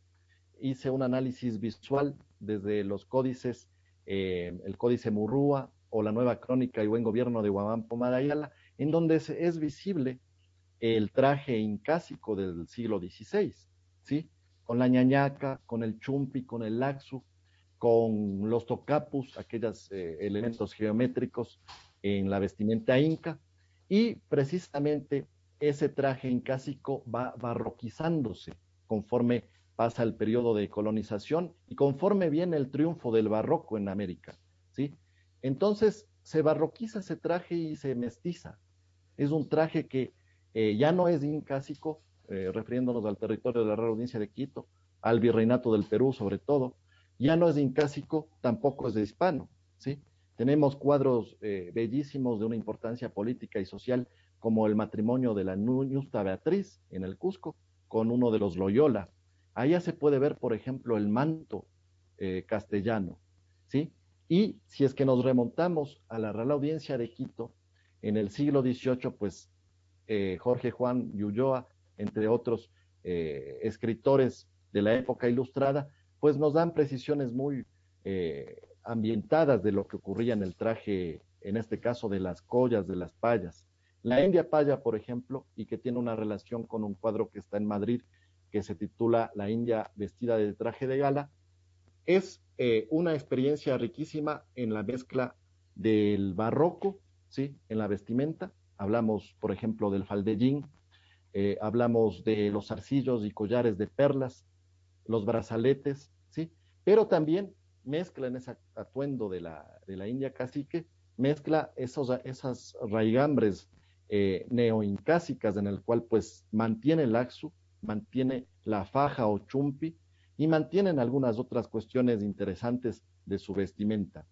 hice un análisis visual desde los códices, eh, el códice Murrúa o la nueva crónica y buen gobierno de Guamampo Madayala, en donde es, visible el traje incásico del siglo XVI, ¿sí? Con la ñañaca, con el chumpi, con el laxu, con los tocapus, aquellos eh, elementos geométricos en la vestimenta inca, y precisamente ese traje incásico va barroquizándose conforme pasa el periodo de colonización y conforme viene el triunfo del barroco en América, ¿sí? Entonces se barroquiza ese traje y se mestiza. Es un traje que eh, ya no es incásico, eh, refiriéndonos al territorio de la Real Audiencia de Quito, al virreinato del Perú sobre todo, ya no es incásico, tampoco es de hispano, ¿sí? Tenemos cuadros eh, bellísimos de una importancia política y social como el matrimonio de la Ñusta Beatriz en el Cusco con uno de los Loyola. Allá se puede ver, por ejemplo, el manto castellano, ¿sí? Y si es que nos remontamos a la Real Audiencia de Quito, en el siglo XVIII, pues eh, Jorge Juan Ulloa, entre otros eh, escritores de la época ilustrada, pues nos dan precisiones muy eh, ambientadas de lo que ocurría en el traje, en este caso de las collas, de las payas. La India Paya, por ejemplo, y que tiene una relación con un cuadro que está en Madrid, que se titula La India vestida de traje de gala, es eh, una experiencia riquísima en la mezcla del barroco, ¿sí? En la vestimenta. Hablamos, por ejemplo, del faldellín, eh, hablamos de los arcillos y collares de perlas, los brazaletes, ¿sí? Pero también mezcla en ese atuendo de la, de la India cacique, mezcla esos, esas raigambres eh, neoincásicas en el cual pues mantiene el axu, mantiene la faja o chumpi, y mantienen algunas otras cuestiones interesantes de su vestimenta.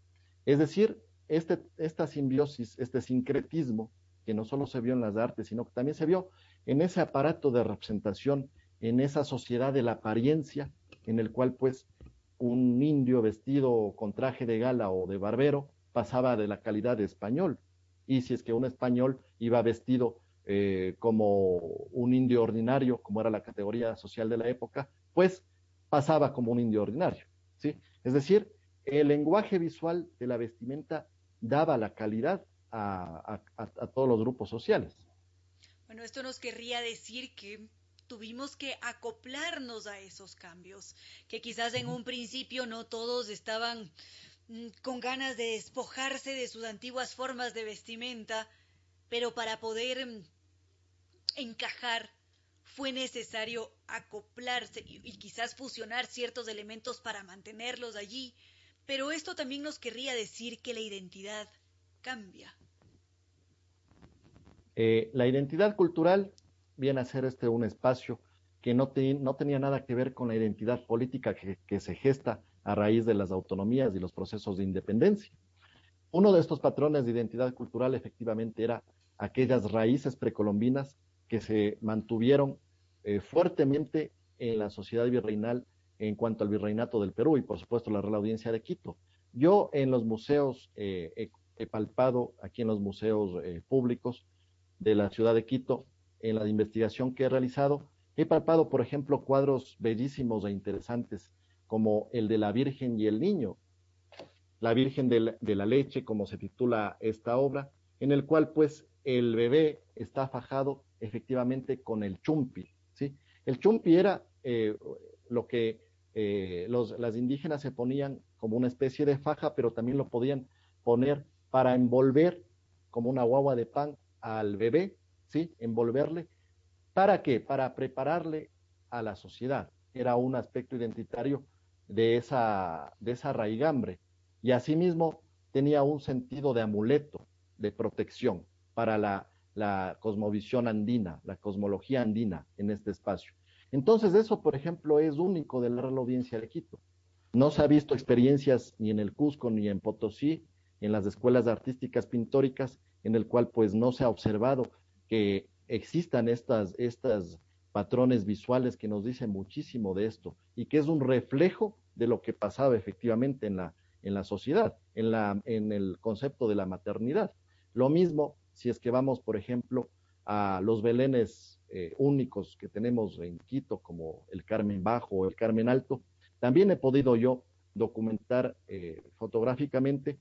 Es decir, este, esta simbiosis, este sincretismo, que no solo se vio en las artes, sino que también se vio en ese aparato de representación, en esa sociedad de la apariencia, en el cual pues un indio vestido con traje de gala o de barbero pasaba de la calidad de español. Y si es que un español iba vestido eh, como un indio ordinario, como era la categoría social de la época, pues pasaba como un indio ordinario, ¿sí? Es decir, el lenguaje visual de la vestimenta daba la calidad a, todos los grupos sociales. Bueno, esto nos querría decir que tuvimos que acoplarnos a esos cambios, que quizás en un principio no todos estaban mm, con ganas de despojarse de sus antiguas formas de vestimenta, pero para poder mm, encajar fue necesario acoplarse y, quizás fusionar ciertos elementos para mantenerlos allí, pero esto también nos querría decir que la identidad cambia. Eh, la identidad cultural viene a ser este un espacio que no, no tenía nada que ver con la identidad política que, se gesta a raíz de las autonomías y los procesos de independencia. Uno de estos patrones de identidad cultural efectivamente era aquellas raíces precolombinas que se mantuvieron eh, fuertemente en la sociedad virreinal en cuanto al virreinato del Perú y por supuesto la Real Audiencia de Quito. Yo en los museos eh, he, palpado, aquí en los museos eh, públicos de la ciudad de Quito, en la investigación que he realizado, he palpado, por ejemplo, cuadros bellísimos e interesantes como el de la Virgen y el Niño, la Virgen de la Leche, como se titula esta obra, en el cual pues el bebé está fajado efectivamente con el chumpi. ¿sí? El chumpi era eh, lo que eh, los, las indígenas se ponían como una especie de faja, pero también lo podían poner para envolver como una guagua de pan al bebé, ¿sí? Envolverle. ¿Para qué? Para prepararle a la sociedad. Era un aspecto identitario de esa, de esa raigambre. Y asimismo tenía un sentido de amuleto, de protección para la, la cosmovisión andina, la cosmología andina en este espacio. Entonces eso, por ejemplo, es único de la Real de Quito. No se ha visto experiencias ni en el Cusco ni en Potosí, en las escuelas artísticas pintóricas, en el cual pues no se ha observado que existan estas, estas patrones visuales que nos dicen muchísimo de esto y que es un reflejo de lo que pasaba efectivamente en la, en la sociedad, en, la, en el concepto de la maternidad. Lo mismo si es que vamos, por ejemplo, a los belenes eh, únicos que tenemos en Quito, como el Carmen Bajo o el Carmen Alto, también he podido yo documentar eh, fotográficamente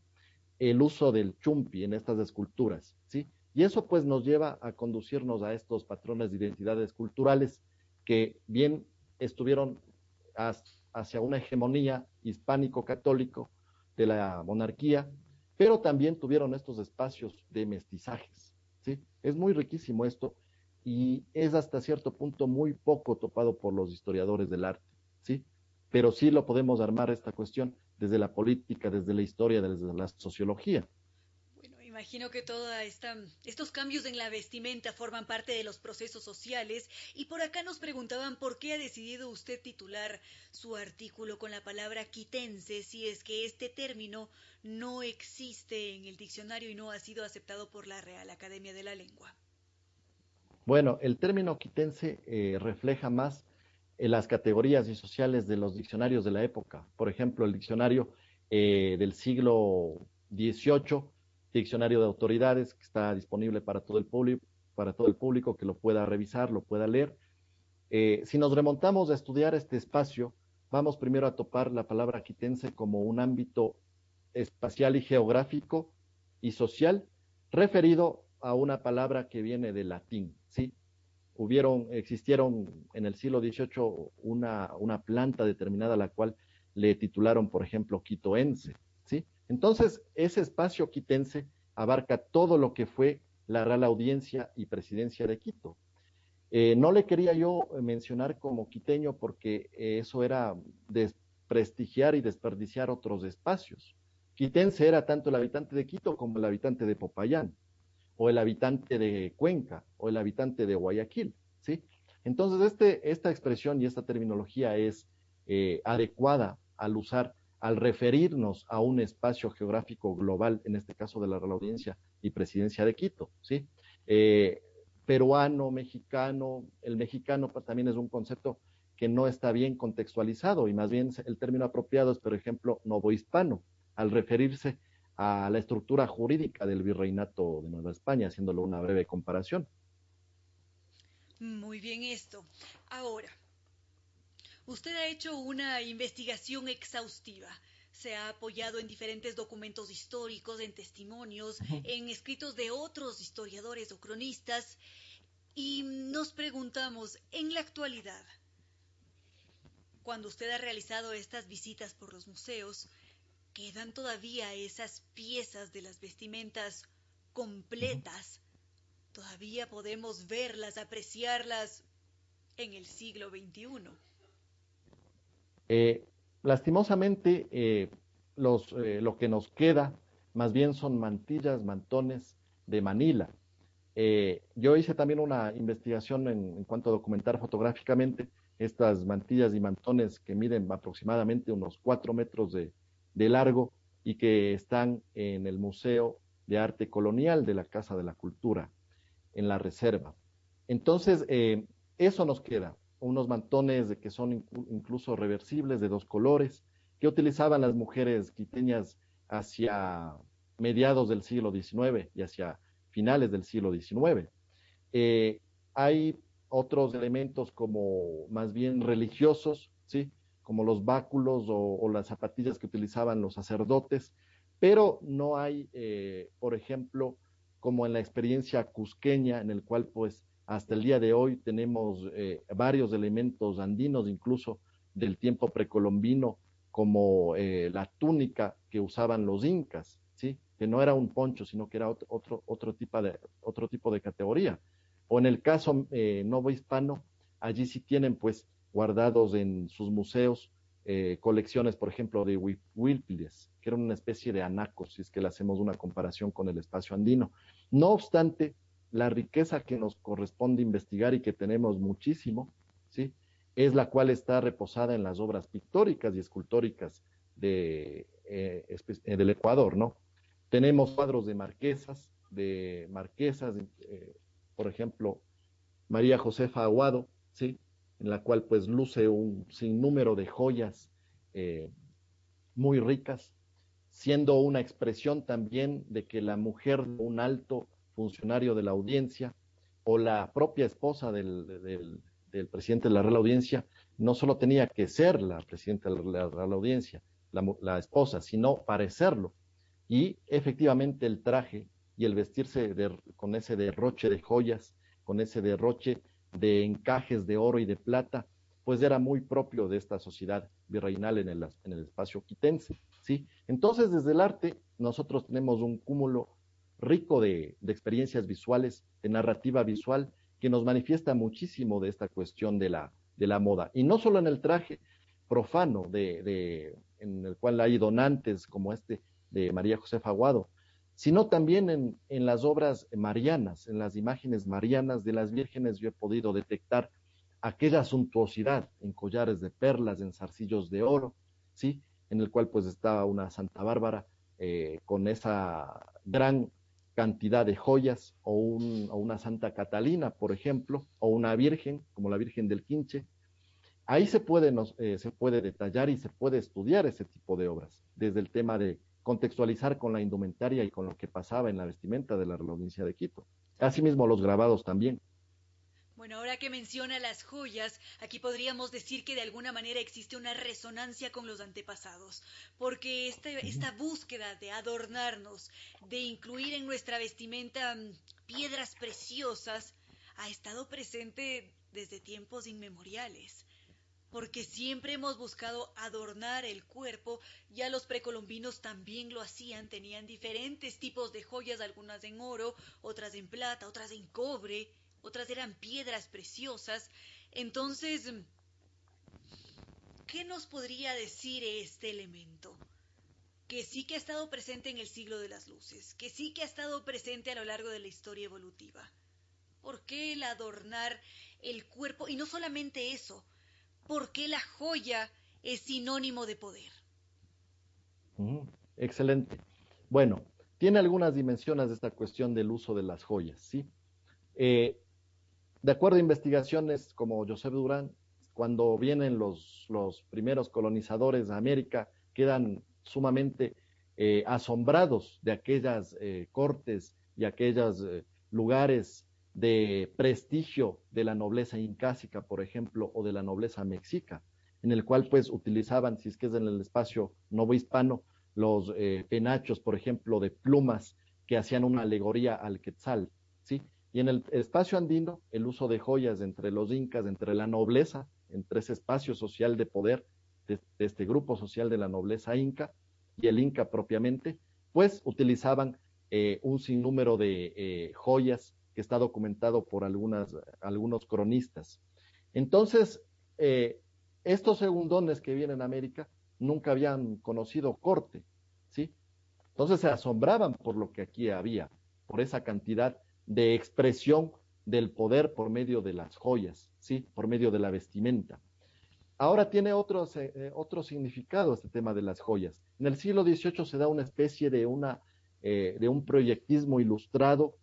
el uso del chumpi en estas esculturas, ¿sí? Y eso pues nos lleva a conducirnos a estos patrones de identidades culturales que bien estuvieron hacia una hegemonía hispánico-católico de la monarquía, pero también tuvieron estos espacios de mestizajes, ¿sí? Es muy riquísimo esto y es hasta cierto punto muy poco topado por los historiadores del arte, ¿sí? Pero sí lo podemos armar esta cuestión desde la política, desde la historia, desde la sociología. Imagino que todos estos cambios en la vestimenta forman parte de los procesos sociales y por acá nos preguntaban por qué ha decidido usted titular su artículo con la palabra quitense si es que este término no existe en el diccionario y no ha sido aceptado por la Real Academia de la Lengua. Bueno, el término quitense eh, refleja más en las categorías y sociales de los diccionarios de la época. Por ejemplo, el diccionario eh, del siglo XVIII, diccionario de autoridades, que está disponible para todo el público, para todo el público que lo pueda revisar, lo pueda leer. Eh, si nos remontamos a estudiar este espacio, vamos primero a topar la palabra quitense como un ámbito espacial y geográfico y social referido a una palabra que viene del latín, ¿sí? hubieron, existieron en el siglo XVIII una, una planta determinada a la cual le titularon, por ejemplo, quitoense. Entonces, ese espacio quitense abarca todo lo que fue la Real Audiencia y Presidencia de Quito. Eh, no le quería yo mencionar como quiteño porque eso era desprestigiar y desperdiciar otros espacios. Quitense era tanto el habitante de Quito como el habitante de Popayán o el habitante de Cuenca o el habitante de Guayaquil, ¿sí? Entonces, este, esta expresión y esta terminología es eh, adecuada al usar, al referirnos a un espacio geográfico global, en este caso de la Audiencia y Presidencia de Quito, ¿sí? Eh, peruano, mexicano, el mexicano también es un concepto que no está bien contextualizado y más bien el término apropiado es, por ejemplo, novohispano, al referirse a la estructura jurídica del virreinato de Nueva España, haciéndolo una breve comparación. Muy bien esto. Ahora, usted ha hecho una investigación exhaustiva. Se ha apoyado en diferentes documentos históricos, en testimonios, en escritos de otros historiadores o cronistas. Y nos preguntamos, en la actualidad, cuando usted ha realizado estas visitas por los museos, quedan todavía esas piezas de las vestimentas completas. Todavía podemos verlas, apreciarlas en el siglo XXI. Eh, lastimosamente, eh, los, eh, lo que nos queda más bien son mantillas, mantones de Manila. yo hice también una investigación en, cuanto a documentar fotográficamente estas mantillas y mantones que miden aproximadamente unos cuatro metros de, largo y que están en el Museo de Arte Colonial de la Casa de la Cultura, en la Reserva. Entonces, eso nos queda, unos mantones de que son incluso reversibles de dos colores, que utilizaban las mujeres quiteñas hacia mediados del siglo XIX y hacia finales del siglo XIX. Eh, hay otros elementos como más bien religiosos, ¿sí? como los báculos o, las zapatillas que utilizaban los sacerdotes, pero no hay, eh, por ejemplo, como en la experiencia cusqueña, en el cual pues hasta el día de hoy tenemos eh, varios elementos andinos, incluso del tiempo precolombino, como eh, la túnica que usaban los incas, ¿sí? que no era un poncho, sino que era otro, otro, otro, tipo, de, otro tipo de categoría. O en el caso novohispano, allí sí tienen pues guardados en sus museos eh, colecciones, por ejemplo, de Wilpides, que eran una especie de anacos, si es que le hacemos una comparación con el espacio andino. No obstante, la riqueza que nos corresponde investigar y que tenemos muchísimo, ¿sí? es la cual está reposada en las obras pictóricas y escultóricas eh, eh, del Ecuador, ¿no? Tenemos cuadros de marquesas, de marquesas, eh, por ejemplo, María Josefa Aguado, ¿sí? En la cual pues luce un sinnúmero de joyas muy ricas, siendo una expresión también de que la mujer de un alto funcionario de la audiencia o la propia esposa del, presidente de la Real Audiencia no solo tenía que ser la presidenta de la Real Audiencia, la, esposa, sino parecerlo. Y efectivamente el traje y el vestirse con ese derroche de joyas, con ese derroche de encajes de oro y de plata, pues era muy propio de esta sociedad virreinal en el, en el espacio quitense, ¿sí? Entonces, desde el arte, nosotros tenemos un cúmulo rico de, experiencias visuales, de narrativa visual, que nos manifiesta muchísimo de esta cuestión de la, de la moda. Y no solo en el traje profano, de, en el cual hay donantes como este de María José Aguado, sino también en, en, las obras marianas, en las imágenes marianas de las vírgenes, yo he podido detectar aquella suntuosidad en collares de perlas, en zarcillos de oro, ¿sí? En el cual pues estaba una Santa Bárbara eh, con esa gran cantidad de joyas, o, un, o, una Santa Catalina, por ejemplo, o una Virgen, como la Virgen del Quinche, Ahí se puede, eh, se puede detallar y se puede estudiar ese tipo de obras, desde el tema de contextualizar con la indumentaria y con lo que pasaba en la vestimenta de la provincia de Quito. Asimismo, los grabados también. Bueno, ahora que menciona las joyas, aquí podríamos decir que de alguna manera existe una resonancia con los antepasados, porque este, esta búsqueda de adornarnos, de incluir en nuestra vestimenta mm, piedras preciosas, ha estado presente desde tiempos inmemoriales porque siempre hemos buscado adornar el cuerpo, ya los precolombinos también lo hacían, tenían diferentes tipos de joyas, algunas en oro, otras en plata, otras en cobre, otras eran piedras preciosas. Entonces, ¿qué nos podría decir este elemento? Que sí que ha estado presente en el siglo de las luces, que sí que ha estado presente a lo largo de la historia evolutiva. ¿Por qué el adornar el cuerpo? Y no solamente eso, por qué la joya es sinónimo de poder. excelente. Bueno, tiene algunas dimensiones esta cuestión del uso de las joyas, ¿sí? Eh, de acuerdo a investigaciones como Joseph Durán, cuando vienen los, primeros colonizadores de América, quedan sumamente eh, asombrados de aquellas eh, cortes y aquellos lugares de prestigio de la nobleza incásica, por ejemplo, o de la nobleza mexica, en el cual pues utilizaban, si es que es en el espacio novohispano, los eh, penachos, por ejemplo, de plumas que hacían una alegoría al quetzal, ¿sí? Y en el espacio andino, el uso de joyas entre los incas, entre la nobleza, entre ese espacio social de poder de, este grupo social de la nobleza inca y el inca propiamente, pues utilizaban eh, un sinnúmero de eh, joyas que está documentado por algunas, algunos cronistas. Entonces, eh, estos segundones que vienen a América nunca habían conocido corte, ¿sí? Entonces se asombraban por lo que aquí había, por esa cantidad de expresión del poder por medio de las joyas, ¿sí? Por medio de la vestimenta. Ahora tiene otro, eh, otro significado este tema de las joyas. En el siglo XVIII se da una especie de, una, eh, de un proyectismo ilustrado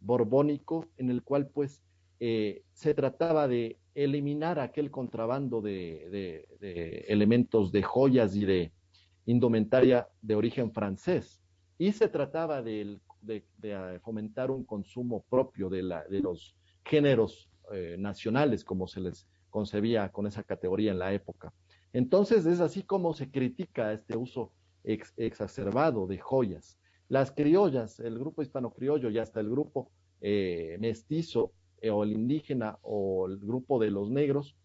borbónico en el cual pues eh, se trataba de eliminar aquel contrabando de, elementos de joyas y de indumentaria de origen francés y se trataba de, ah, fomentar un consumo propio de, los géneros eh, nacionales como se les concebía con esa categoría en la época. Entonces es así como se critica este uso exacerbado de joyas. Las criollas, el grupo hispano-criollo y hasta el grupo eh, mestizo eh, o el indígena o el grupo de los negros,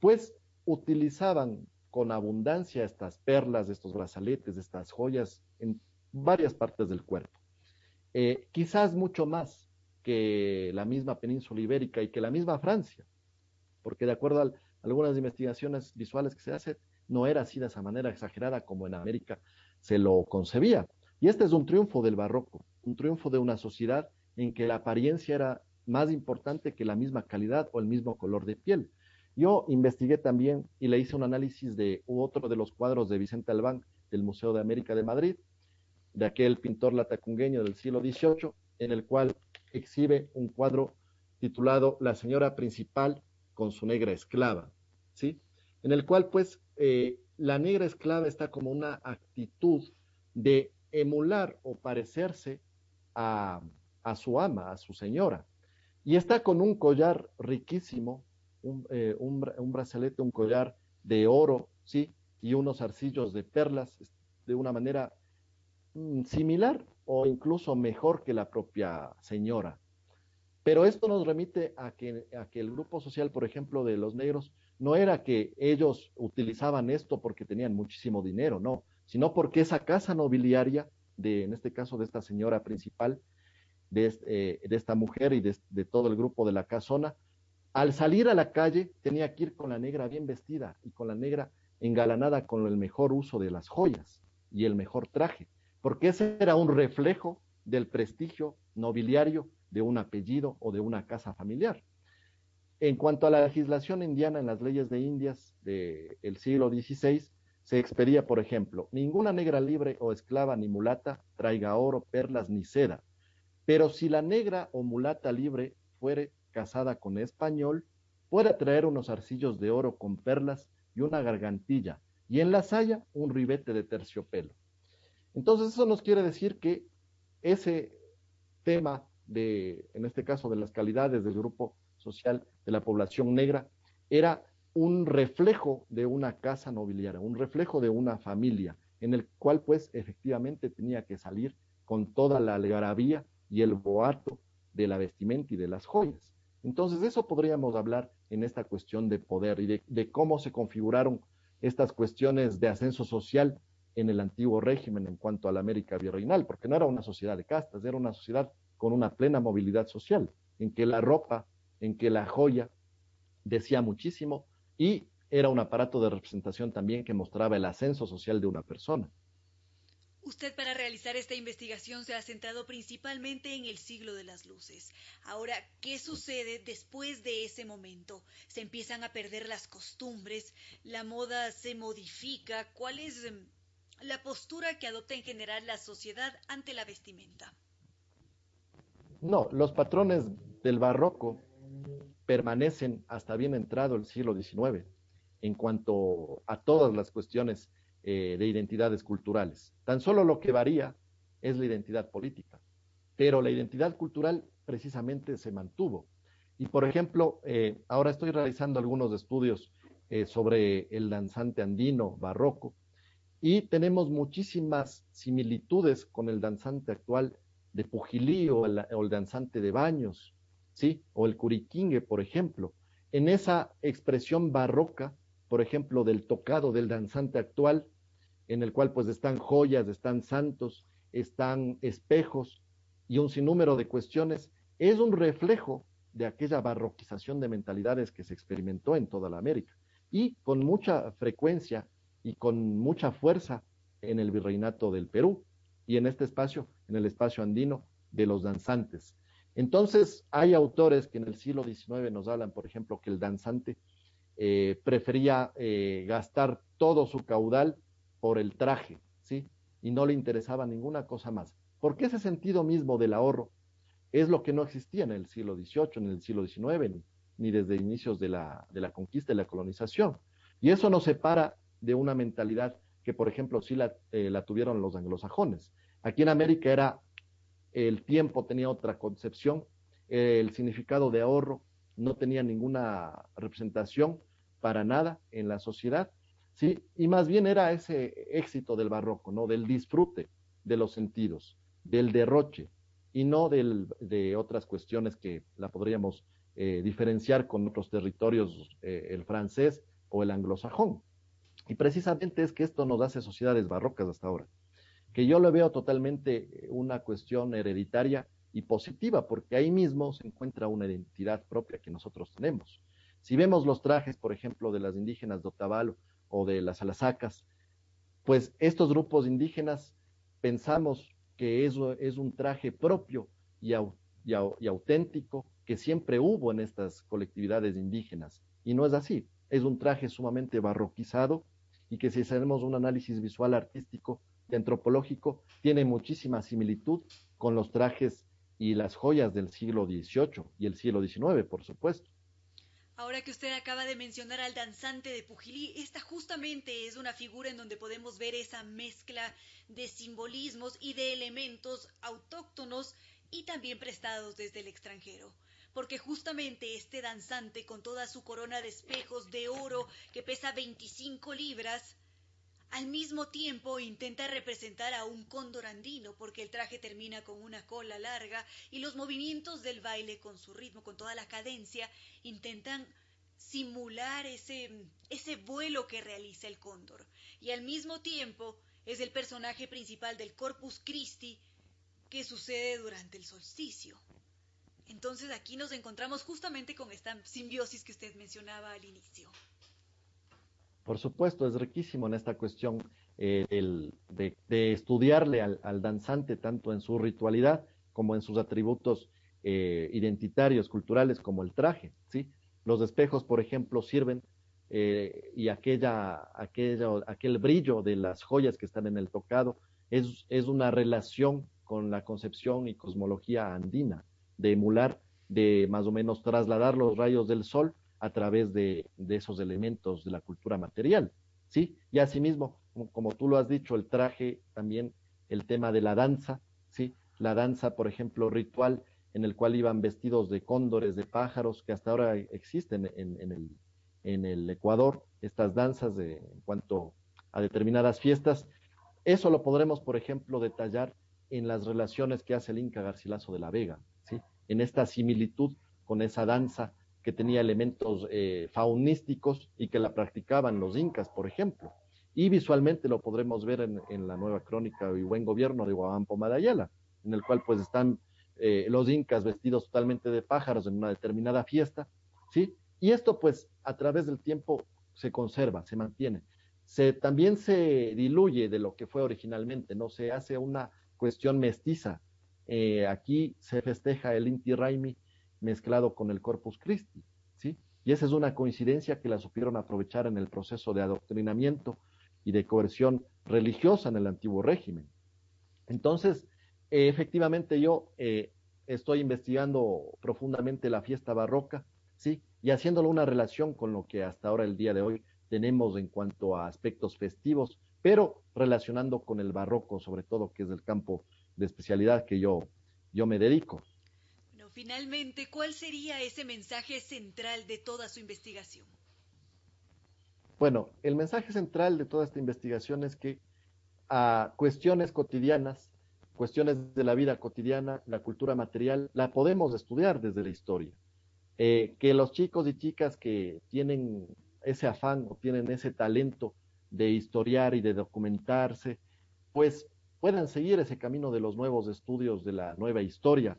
pues utilizaban con abundancia estas perlas, estos brazaletes, estas joyas en varias partes del cuerpo. Eh, quizás mucho más que la misma península ibérica y que la misma Francia, porque de acuerdo a algunas investigaciones visuales que se hacen, no era así de esa manera exagerada como en América se lo concebía. Y este es un triunfo del barroco, un triunfo de una sociedad en que la apariencia era más importante que la misma calidad o el mismo color de piel. Yo investigué también y le hice un análisis de otro de los cuadros de Vicente Albán del Museo de América de Madrid, de aquel pintor latacungueño del siglo XVIII, en el cual exhibe un cuadro titulado La señora principal con su negra esclava, ¿sí? En el cual, pues, eh, la negra esclava está como una actitud de emular o parecerse a, a su ama, a su señora. Y está con un collar riquísimo, un, eh, un, un, brazalete, un collar de oro, ¿sí? Y unos arcillos de perlas de una manera similar o incluso mejor que la propia señora. Pero esto nos remite a que, a que el grupo social, por ejemplo, de los negros, no era que ellos utilizaban esto porque tenían muchísimo dinero, no, sino porque esa casa nobiliaria, de, en este caso de esta señora principal, de, eh, de esta mujer y de, de, todo el grupo de la casona, al salir a la calle tenía que ir con la negra bien vestida y con la negra engalanada con el mejor uso de las joyas y el mejor traje, porque ese era un reflejo del prestigio nobiliario de un apellido o de una casa familiar. En cuanto a la legislación indiana en las leyes de Indias del siglo XVI, se expedía, por ejemplo, ninguna negra libre o esclava ni mulata traiga oro, perlas ni seda, pero si la negra o mulata libre fuere casada con español, puede traer unos arcillos de oro con perlas y una gargantilla, y en la saya un ribete de terciopelo. Entonces eso nos quiere decir que ese tema de, en este caso, de las calidades del grupo social de la población negra, era un reflejo de una casa nobiliaria, un reflejo de una familia, en el cual pues efectivamente tenía que salir con toda la algarabía y el boato de la vestimenta y de las joyas. Entonces, de eso podríamos hablar en esta cuestión de poder y de, de, cómo se configuraron estas cuestiones de ascenso social en el antiguo régimen en cuanto a la América virreinal, porque no era una sociedad de castas, era una sociedad con una plena movilidad social, en que la ropa, en que la joya decía muchísimo y era un aparato de representación también que mostraba el ascenso social de una persona. Usted para realizar esta investigación se ha centrado principalmente en el siglo de las luces. Ahora, ¿qué sucede después de ese momento? ¿Se empiezan a perder las costumbres? ¿La moda se modifica? ¿Cuál es em, la postura que adopta en general la sociedad ante la vestimenta? No, los patrones del barroco permanecen hasta bien entrado el siglo XIX en cuanto a todas las cuestiones eh, de identidades culturales. Tan solo lo que varía es la identidad política, pero la identidad cultural precisamente se mantuvo. Y por ejemplo, eh, ahora estoy realizando algunos estudios eh, sobre el danzante andino barroco y tenemos muchísimas similitudes con el danzante actual de Pujilí o el, danzante de Baños, ¿sí? O el curiquingue, por ejemplo. En esa expresión barroca, por ejemplo, del tocado del danzante actual, en el cual pues están joyas, están santos, están espejos y un sinnúmero de cuestiones, es un reflejo de aquella barroquización de mentalidades que se experimentó en toda la América y con mucha frecuencia y con mucha fuerza en el virreinato del Perú y en este espacio, en el espacio andino de los danzantes. Entonces, hay autores que en el siglo XIX nos hablan, por ejemplo, que el danzante eh, prefería eh, gastar todo su caudal por el traje, ¿sí? Y no le interesaba ninguna cosa más. Porque ese sentido mismo del ahorro es lo que no existía en el siglo XVIII, en el siglo XIX, ni, desde inicios de la, de la conquista y la colonización. Y eso nos separa de una mentalidad que, por ejemplo, sí la, eh, la tuvieron los anglosajones. Aquí en América era el tiempo tenía otra concepción, el significado de ahorro no tenía ninguna representación para nada en la sociedad, ¿sí? Y más bien era ese éxito del barroco, ¿no? Del disfrute de los sentidos, del derroche, y no del, de otras cuestiones que la podríamos eh, diferenciar con otros territorios, eh, el francés o el anglosajón. Y precisamente es que esto nos hace sociedades barrocas hasta ahora, que yo lo veo totalmente eh, una cuestión hereditaria y positiva, porque ahí mismo se encuentra una identidad propia que nosotros tenemos. Si vemos los trajes, por ejemplo, de las indígenas de Otavalo o de las alasacas, pues estos grupos indígenas pensamos que eso es un traje propio y, y auténtico que siempre hubo en estas colectividades indígenas. Y no es así, es un traje sumamente barroquizado y que si hacemos un análisis visual artístico y antropológico, tiene muchísima similitud con los trajes y las joyas del siglo XVIII y el siglo XIX, por supuesto. Ahora que usted acaba de mencionar al danzante de Pujilí, esta justamente es una figura en donde podemos ver esa mezcla de simbolismos y de elementos autóctonos y también prestados desde el extranjero. Porque justamente este danzante con toda su corona de espejos de oro que pesa 25 libras, al mismo tiempo intenta representar a un cóndor andino porque el traje termina con una cola larga y los movimientos del baile con su ritmo, con toda la cadencia, intentan simular ese, ese vuelo que realiza el cóndor. Y al mismo tiempo es el personaje principal del Corpus Christi que sucede durante el solsticio. Entonces aquí nos encontramos justamente con esta simbiosis que usted mencionaba al inicio. Por supuesto, es riquísimo en esta cuestión eh, de, estudiarle al, danzante tanto en su ritualidad como en sus atributos eh, identitarios, culturales, como el traje. ¿sí? Los espejos, por ejemplo, sirven eh, y aquella, aquella, aquel brillo de las joyas que están en el tocado es, es una relación con la concepción y cosmología andina, de emular, de más o menos trasladar los rayos del sol a través de, esos elementos de la cultura material, ¿sí? Y asimismo, como, tú lo has dicho, el traje, también el tema de la danza, ¿sí? La danza, por ejemplo, ritual, en el cual iban vestidos de cóndores, de pájaros, que hasta ahora existen en, el, Ecuador, estas danzas de, en cuanto a determinadas fiestas. Eso lo podremos, por ejemplo, detallar en las relaciones que hace el Inca Garcilaso de la Vega. En esta similitud con esa danza que tenía elementos eh, faunísticos y que la practicaban los incas, por ejemplo. Y visualmente lo podremos ver en, la nueva crónica y buen gobierno de Guampo Madayala, en el cual pues están eh, los incas vestidos totalmente de pájaros en una determinada fiesta, ¿sí? Y esto pues a través del tiempo se conserva, se mantiene. Se, también se diluye de lo que fue originalmente, ¿no? Se hace una cuestión mestiza. Eh, aquí se festeja el Inti Raimi mezclado con el Corpus Christi, ¿sí? Y esa es una coincidencia que la supieron aprovechar en el proceso de adoctrinamiento y de coerción religiosa en el antiguo régimen. Entonces, eh, efectivamente yo eh, estoy investigando profundamente la fiesta barroca, ¿sí? Y haciéndolo una relación con lo que hasta ahora el día de hoy tenemos en cuanto a aspectos festivos, pero relacionando con el barroco, sobre todo, que es el campo de especialidad que yo, yo me dedico. Finalmente, ¿cuál sería ese mensaje central de toda su investigación? Bueno, el mensaje central de toda esta investigación es que a cuestiones cotidianas, cuestiones de la vida cotidiana, la cultura material, la podemos estudiar desde la historia. Eh, que los chicos y chicas que tienen ese afán o tienen ese talento de historiar y de documentarse, pues puedan seguir ese camino de los nuevos estudios de la nueva historia,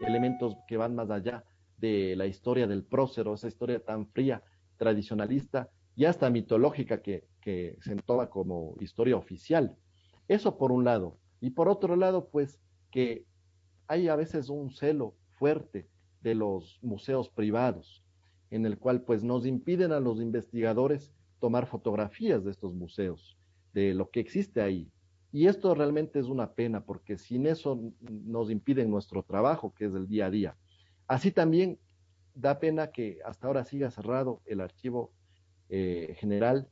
elementos que van más allá de la historia del prócero, esa historia tan fría, tradicionalista y hasta mitológica que, se entoma como historia oficial. Eso por un lado. Y por otro lado, pues que hay a veces un celo fuerte de los museos privados, en el cual pues nos impiden a los investigadores tomar fotografías de estos museos, de lo que existe ahí, y esto realmente es una pena porque sin eso nos impiden nuestro trabajo, que es el día a día. Así también da pena que hasta ahora siga cerrado el archivo eh, general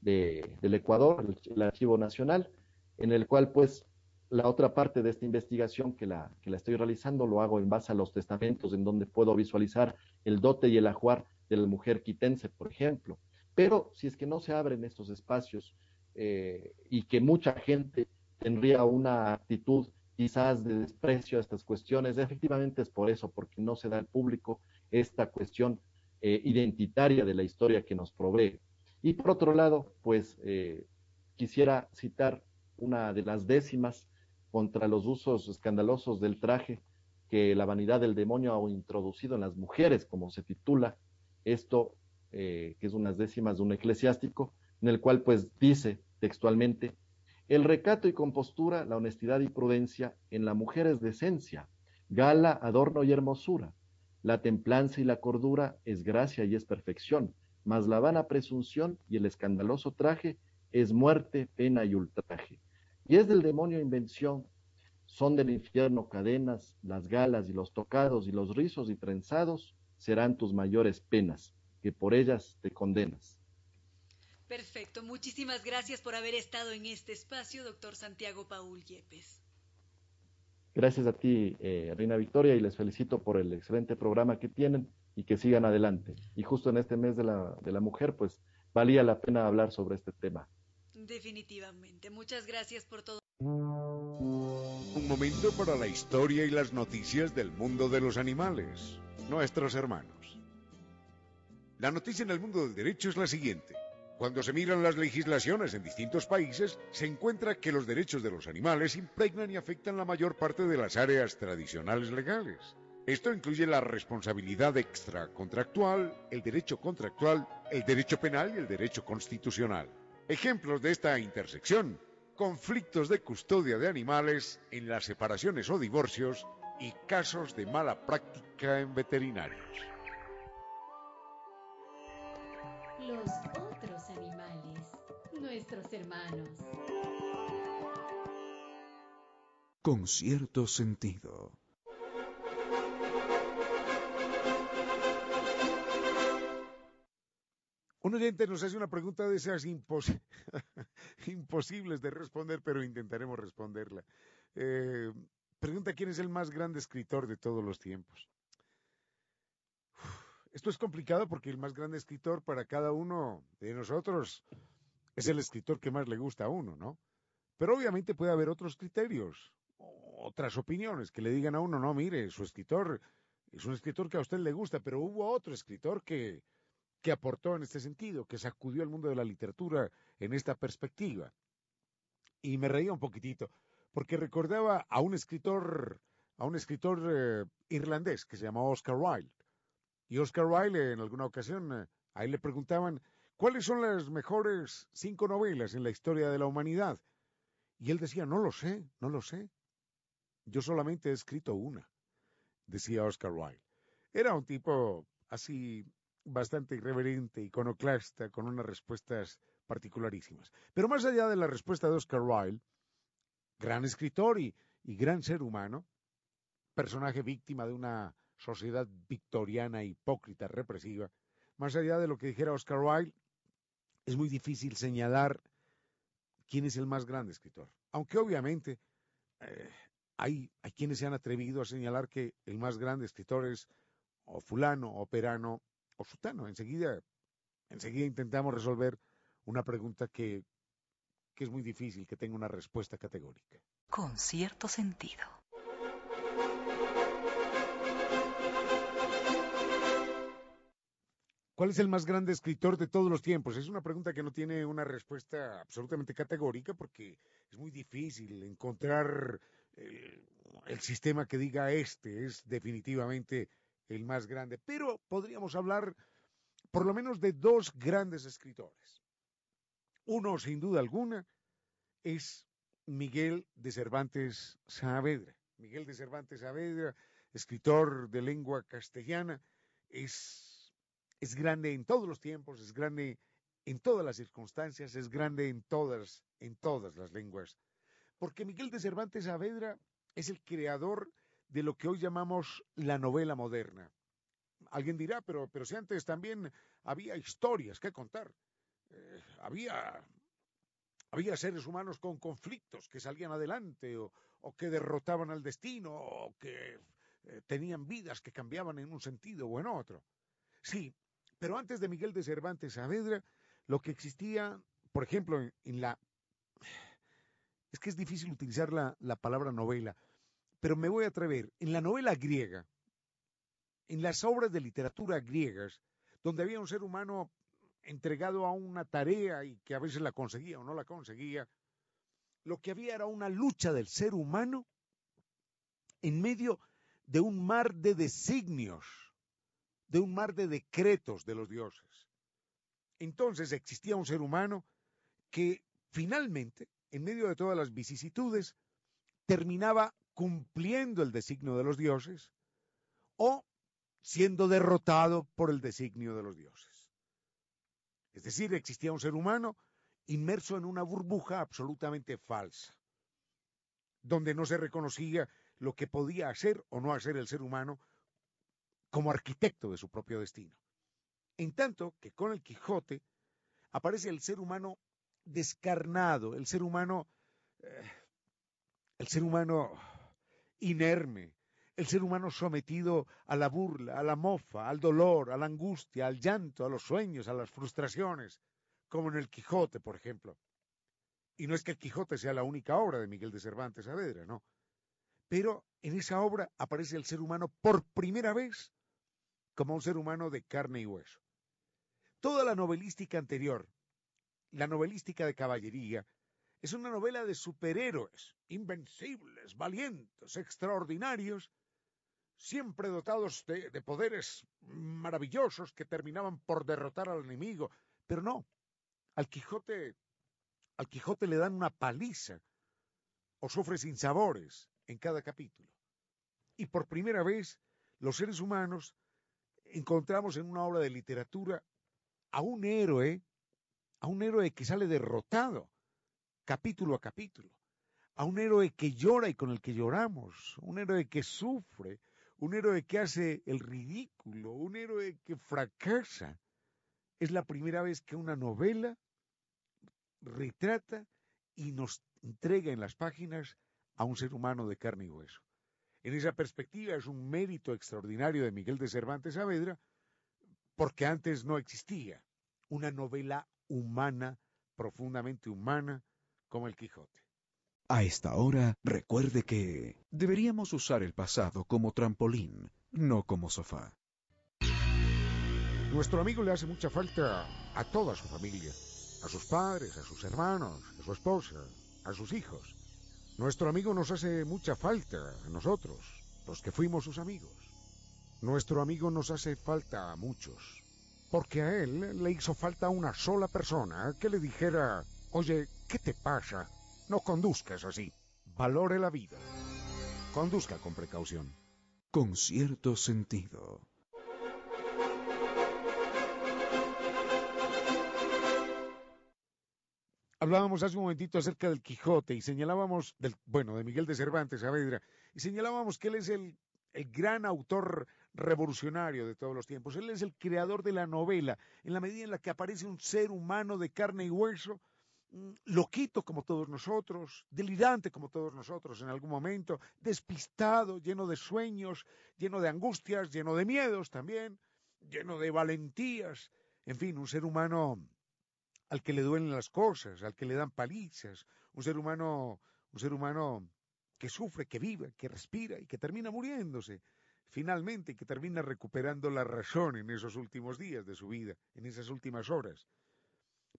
del Ecuador, el, archivo nacional, en el cual pues la otra parte de esta investigación que la, que la estoy realizando lo hago en base a los testamentos en donde puedo visualizar el dote y el ajuar de la mujer quitense, por ejemplo. Pero si es que no se abren estos espacios eh, y que mucha gente tendría una actitud quizás de desprecio a estas cuestiones. Efectivamente es por eso, porque no se da al público esta cuestión eh, identitaria de la historia que nos provee. Y por otro lado, pues eh, quisiera citar una de las décimas contra los usos escandalosos del traje que la vanidad del demonio ha introducido en las mujeres, como se titula esto, que es unas décimas de un eclesiástico, en el cual pues dice textualmente, el recato y compostura, la honestidad y prudencia en la mujer es decencia, gala, adorno y hermosura. La templanza y la cordura es gracia y es perfección, mas la vana presunción y el escandaloso traje es muerte, pena y ultraje. Y es del demonio invención, son del infierno cadenas, las galas y los tocados y los rizos y trenzados serán tus mayores penas, que por ellas te condenas. Perfecto, muchísimas gracias por haber estado en este espacio, doctor Santiago Paul Yepes. Gracias a ti, eh, Reina Victoria, y les felicito por el excelente programa que tienen y que sigan adelante. Y justo en este mes de la, de la mujer, pues valía la pena hablar sobre este tema. Definitivamente. Muchas gracias por todo. Un momento para la historia y las noticias del mundo de los animales, nuestros hermanos. La noticia en el mundo del derecho es la siguiente. Cuando se miran las legislaciones en distintos países, se encuentra que los derechos de los animales impregnan y afectan la mayor parte de las áreas tradicionales legales. Esto incluye la responsabilidad extracontractual, el derecho contractual, el derecho penal y el derecho constitucional. Ejemplos de esta intersección, conflictos de custodia de animales en las separaciones o divorcios y casos de mala práctica en veterinarios. Hermanos. Con cierto sentido. Un oyente nos hace una pregunta de esas impos imposibles de responder, pero intentaremos responderla. Eh, pregunta quién es el más grande escritor de todos los tiempos. Esto es complicado porque el más grande escritor para cada uno de nosotros es el escritor que más le gusta a uno, ¿no? Pero obviamente puede haber otros criterios, otras opiniones que le digan a uno, no, mire, su escritor es un escritor que a usted le gusta, pero hubo otro escritor que, que aportó en este sentido, que sacudió al mundo de la literatura en esta perspectiva. Y me reía un poquitito, porque recordaba a un escritor, a un escritor eh, irlandés que se llamaba Oscar Wilde. Y Oscar Wilde en alguna ocasión, eh, ahí le preguntaban, ¿cuáles son las mejores cinco novelas en la historia de la humanidad? Y él decía, no lo sé, no lo sé. Yo solamente he escrito una, decía Oscar Wilde. Era un tipo así bastante irreverente, iconoclasta, con unas respuestas particularísimas. Pero más allá de la respuesta de Oscar Wilde, gran escritor y, y gran ser humano, personaje víctima de una sociedad victoriana hipócrita, represiva, más allá de lo que dijera Oscar Wilde, es muy difícil señalar quién es el más grande escritor. Aunque obviamente eh, hay, hay quienes se han atrevido a señalar que el más grande escritor es o fulano o perano o sutano. Enseguida, enseguida intentamos resolver una pregunta que, que es muy difícil que tenga una respuesta categórica. Con cierto sentido. ¿Cuál es el más grande escritor de todos los tiempos? Es una pregunta que no tiene una respuesta absolutamente categórica porque es muy difícil encontrar el, el sistema que diga este es definitivamente el más grande. Pero podríamos hablar por lo menos de dos grandes escritores. Uno, sin duda alguna, es Miguel de Cervantes Saavedra. Miguel de Cervantes Saavedra, escritor de lengua castellana, es, es grande en todos los tiempos, es grande en todas las circunstancias, es grande en todas, en todas las lenguas. Porque Miguel de Cervantes Saavedra es el creador de lo que hoy llamamos la novela moderna. Alguien dirá, pero, pero si antes también había historias que contar, eh, había, había seres humanos con conflictos que salían adelante o, o que derrotaban al destino o que eh, tenían vidas que cambiaban en un sentido o en otro. Sí, pero antes de Miguel de Cervantes Saavedra, lo que existía, por ejemplo, en, la... Es que es difícil utilizar la, la palabra novela, pero me voy a atrever. En la novela griega, en las obras de literatura griegas, donde había un ser humano entregado a una tarea y que a veces la conseguía o no la conseguía, lo que había era una lucha del ser humano en medio de un mar de designios, de un mar de decretos de los dioses. Entonces existía un ser humano que finalmente, en medio de todas las vicisitudes, terminaba cumpliendo el designio de los dioses o siendo derrotado por el designio de los dioses. Es decir, existía un ser humano inmerso en una burbuja absolutamente falsa, donde no se reconocía lo que podía hacer o no hacer el ser humano como arquitecto de su propio destino. En tanto que con el Quijote aparece el ser humano descarnado, el ser humano, eh, el ser humano inerme, el ser humano sometido a la burla, a la mofa, al dolor, a la angustia, al llanto, a los sueños, a las frustraciones, como en el Quijote, por ejemplo. Y no es que el Quijote sea la única obra de Miguel de Cervantes Saavedra, no. Pero en esa obra aparece el ser humano por primera vez como un ser humano de carne y hueso. Toda la novelística anterior, la novelística de caballería, es una novela de superhéroes, invencibles, valientes, extraordinarios, siempre dotados de, de, poderes maravillosos que terminaban por derrotar al enemigo. Pero no, al Quijote, al Quijote le dan una paliza o sufre sinsabores en cada capítulo. Y por primera vez, los seres humanos encontramos en una obra de literatura a un héroe, a un héroe que sale derrotado, capítulo a capítulo, a un héroe que llora y con el que lloramos, un héroe que sufre, un héroe que hace el ridículo, un héroe que fracasa. Es la primera vez que una novela retrata y nos entrega en las páginas a un ser humano de carne y hueso. En esa perspectiva es un mérito extraordinario de Miguel de Cervantes Saavedra, porque antes no existía una novela humana, profundamente humana, como el Quijote. A esta hora, recuerde que deberíamos usar el pasado como trampolín, no como sofá. Nuestro amigo le hace mucha falta a toda su familia, a sus padres, a sus hermanos, a su esposa, a sus hijos. Nuestro amigo nos hace mucha falta a nosotros, los que fuimos sus amigos. Nuestro amigo nos hace falta a muchos, porque a él le hizo falta una sola persona que le dijera, oye, ¿qué te pasa? No conduzcas así. Valore la vida. Conduzca con precaución. Con cierto sentido. Hablábamos hace un momentito acerca del Quijote y señalábamos, del, bueno, de Miguel de Cervantes Saavedra, y señalábamos que él es el, el gran autor revolucionario de todos los tiempos. Él es el creador de la novela, en la medida en la que aparece un ser humano de carne y hueso, mm, loquito como todos nosotros, delirante como todos nosotros en algún momento, despistado, lleno de sueños, lleno de angustias, lleno de miedos también, lleno de valentías, en fin, un ser humano al que le duelen las cosas, al que le dan palizas, un ser humano, un ser humano que sufre, que vive, que respira y que termina muriéndose, finalmente, que termina recuperando la razón en esos últimos días de su vida, en esas últimas horas.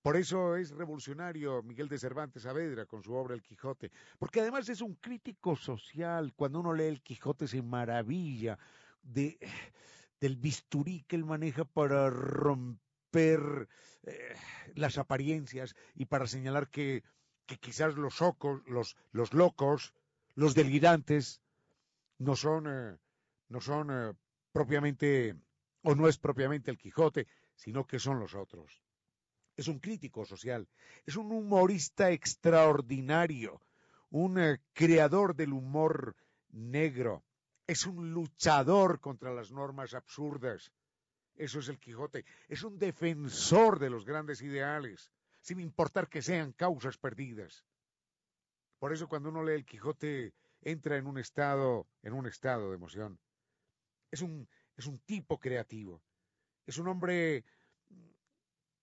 Por eso es revolucionario Miguel de Cervantes Saavedra con su obra El Quijote, porque además es un crítico social. Cuando uno lee El Quijote se maravilla de, del bisturí que él maneja para romper eh, las apariencias y para señalar que, quizás los, ocos, los, locos, los delirantes, no son, eh, no son eh, propiamente, o no es propiamente el Quijote, sino que son los otros. Es un crítico social, es un humorista extraordinario, un creador del humor negro, es un luchador contra las normas absurdas, eso es el Quijote. Es un defensor de los grandes ideales, sin importar que sean causas perdidas. Por eso cuando uno lee el Quijote entra en un estado, en un estado de emoción. Es un, es un tipo creativo. Es un hombre,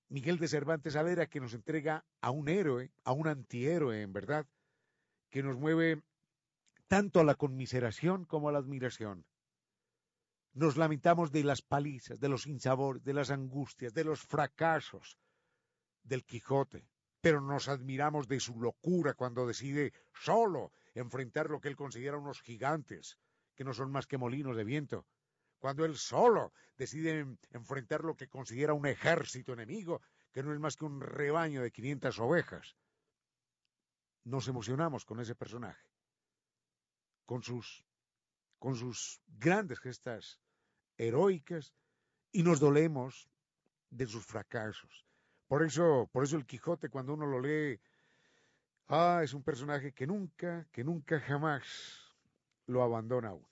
Miguel de Cervantes Saavedra, que nos entrega a un héroe, a un antihéroe, en verdad, que nos mueve tanto a la conmiseración como a la admiración. Nos lamentamos de las palizas, de los insabores, de las angustias, de los fracasos del Quijote, pero nos admiramos de su locura cuando decide solo enfrentar lo que él considera unos gigantes, que no son más que molinos de viento, cuando él solo decide enfrentar lo que considera un ejército enemigo, que no es más que un rebaño de 500 ovejas. Nos emocionamos con ese personaje, con sus, con sus grandes gestas heroicas y nos dolemos de sus fracasos. Por eso, por eso el Quijote cuando uno lo lee, ah, es un personaje que nunca, que nunca jamás lo abandona uno.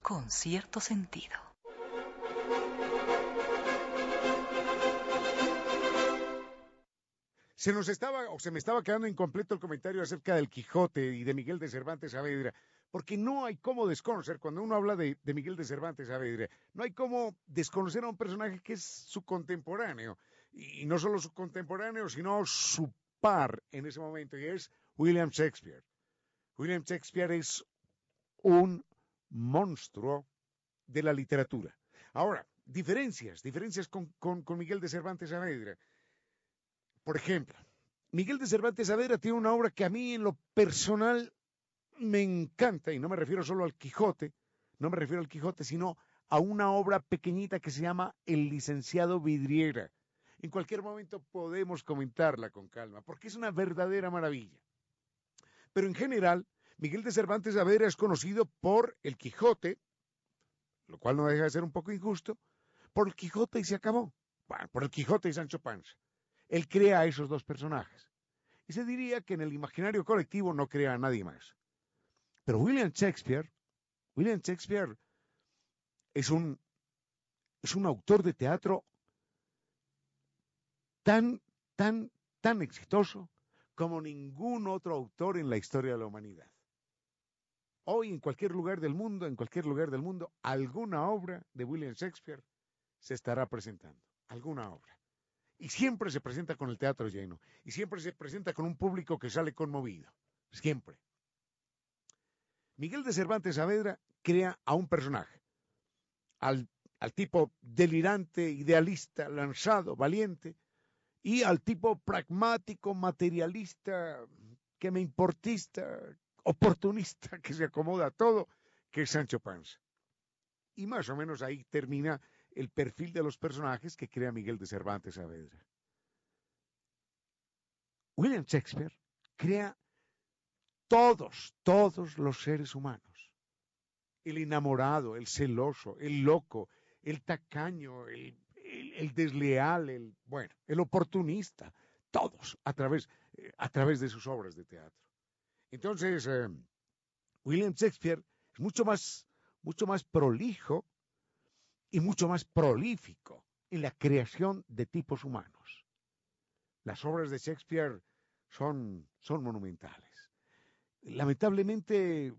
Con cierto sentido. Se nos estaba, o se me estaba quedando incompleto el comentario acerca del Quijote y de Miguel de Cervantes Saavedra, porque no hay cómo desconocer, cuando uno habla de, Miguel de Cervantes Saavedra, no hay cómo desconocer a un personaje que es su contemporáneo, y no solo su contemporáneo, sino su par en ese momento, y es William Shakespeare. William Shakespeare es un monstruo de la literatura. Ahora, diferencias, diferencias con, con Miguel de Cervantes Saavedra. Por ejemplo, Miguel de Cervantes Saavedra tiene una obra que a mí en lo personal me encanta, y no me refiero solo al Quijote, no me refiero al Quijote, sino a una obra pequeñita que se llama El licenciado Vidriera. En cualquier momento podemos comentarla con calma, porque es una verdadera maravilla. Pero en general, Miguel de Cervantes Saavedra es conocido por el Quijote, lo cual no deja de ser un poco injusto, por el Quijote y se acabó. Bueno, por el Quijote y Sancho Panza. Él crea a esos dos personajes. Y se diría que en el imaginario colectivo no crea a nadie más. Pero William Shakespeare, William Shakespeare es un, es un autor de teatro tan, tan, tan exitoso como ningún otro autor en la historia de la humanidad. Hoy en cualquier lugar del mundo, en cualquier lugar del mundo, alguna obra de William Shakespeare se estará presentando, alguna obra. Y siempre se presenta con el teatro lleno. Y siempre se presenta con un público que sale conmovido. Siempre. Miguel de Cervantes Saavedra crea a un personaje. Al, tipo delirante, idealista, lanzado, valiente. Y al tipo pragmático, materialista, que me importista, oportunista, que se acomoda a todo, que es Sancho Panza. Y más o menos ahí termina el perfil de los personajes que crea Miguel de Cervantes Saavedra. William Shakespeare crea todos, todos los seres humanos. El enamorado, el celoso, el loco, el tacaño, el, desleal, el, bueno, el oportunista, todos a través, eh, a través de sus obras de teatro. Entonces, eh, William Shakespeare es mucho más, mucho más prolijo y mucho más prolífico en la creación de tipos humanos. Las obras de Shakespeare son, son monumentales. Lamentablemente,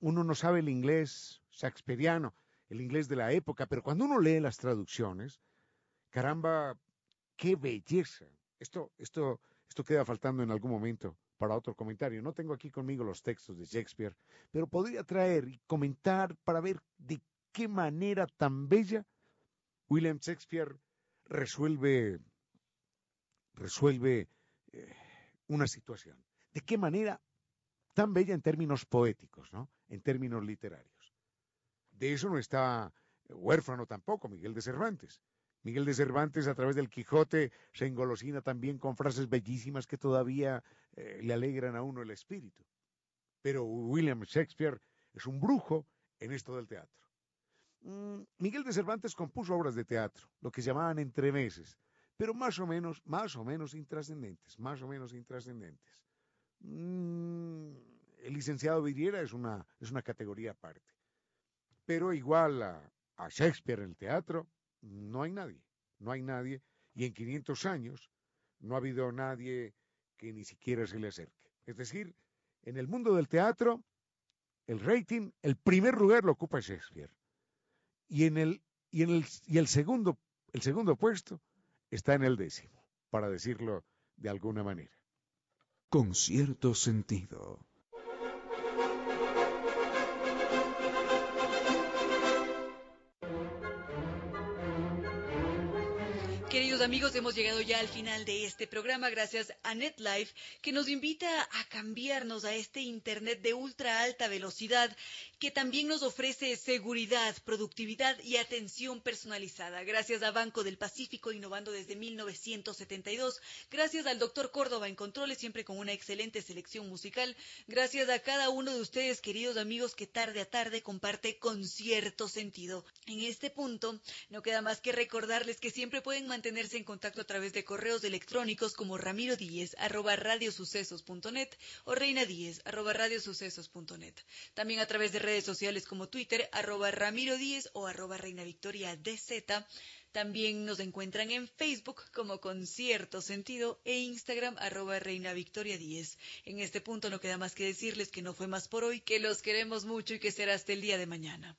uno no sabe el inglés shakespeariano, el inglés de la época, pero cuando uno lee las traducciones, caramba, qué belleza. Esto, esto, esto queda faltando en algún momento para otro comentario. No tengo aquí conmigo los textos de Shakespeare, pero podría traer y comentar para ver de qué manera tan bella William Shakespeare resuelve, resuelve eh, una situación. De qué manera tan bella en términos poéticos, ¿no? En términos literarios. De eso no está huérfano tampoco Miguel de Cervantes. Miguel de Cervantes a través del Quijote se engolosina también con frases bellísimas que todavía eh, le alegran a uno el espíritu. Pero William Shakespeare es un brujo en esto del teatro. Mm, Miguel de Cervantes compuso obras de teatro, lo que llamaban entremeses, pero más o menos, más o menos intrascendentes, más o menos intrascendentes. Mm, el licenciado Viriera es una, es una categoría aparte. Pero igual a, Shakespeare en el teatro, no hay nadie, no hay nadie, y en 500 años no ha habido nadie que ni siquiera se le acerque. Es decir, en el mundo del teatro, el rating, el primer lugar lo ocupa Shakespeare. Y en el, y en el, y el segundo, el segundo puesto está en el décimo, para decirlo de alguna manera. Con cierto sentido. Amigos, hemos llegado ya al final de este programa gracias a NetLife que nos invita a cambiarnos a este Internet de ultra alta velocidad que también nos ofrece seguridad, productividad y atención personalizada. Gracias a Banco del Pacífico, innovando desde 1972. Gracias al doctor Córdoba en Controles, siempre con una excelente selección musical. Gracias a cada uno de ustedes, queridos amigos, que tarde a tarde comparte con cierto sentido. En este punto, no queda más que recordarles que siempre pueden mantenerse en contacto a través de correos electrónicos como ramiro díez radiosucesos.net o reina díez radiosucesos.net. También a través de redes sociales como Twitter, arroba Ramiro Díez o arroba Reina Victoria DZ. También nos encuentran en Facebook como Concierto Sentido e Instagram arroba Reina Victoria 10. En este punto no queda más que decirles que no fue más por hoy, que los queremos mucho y que será hasta el día de mañana.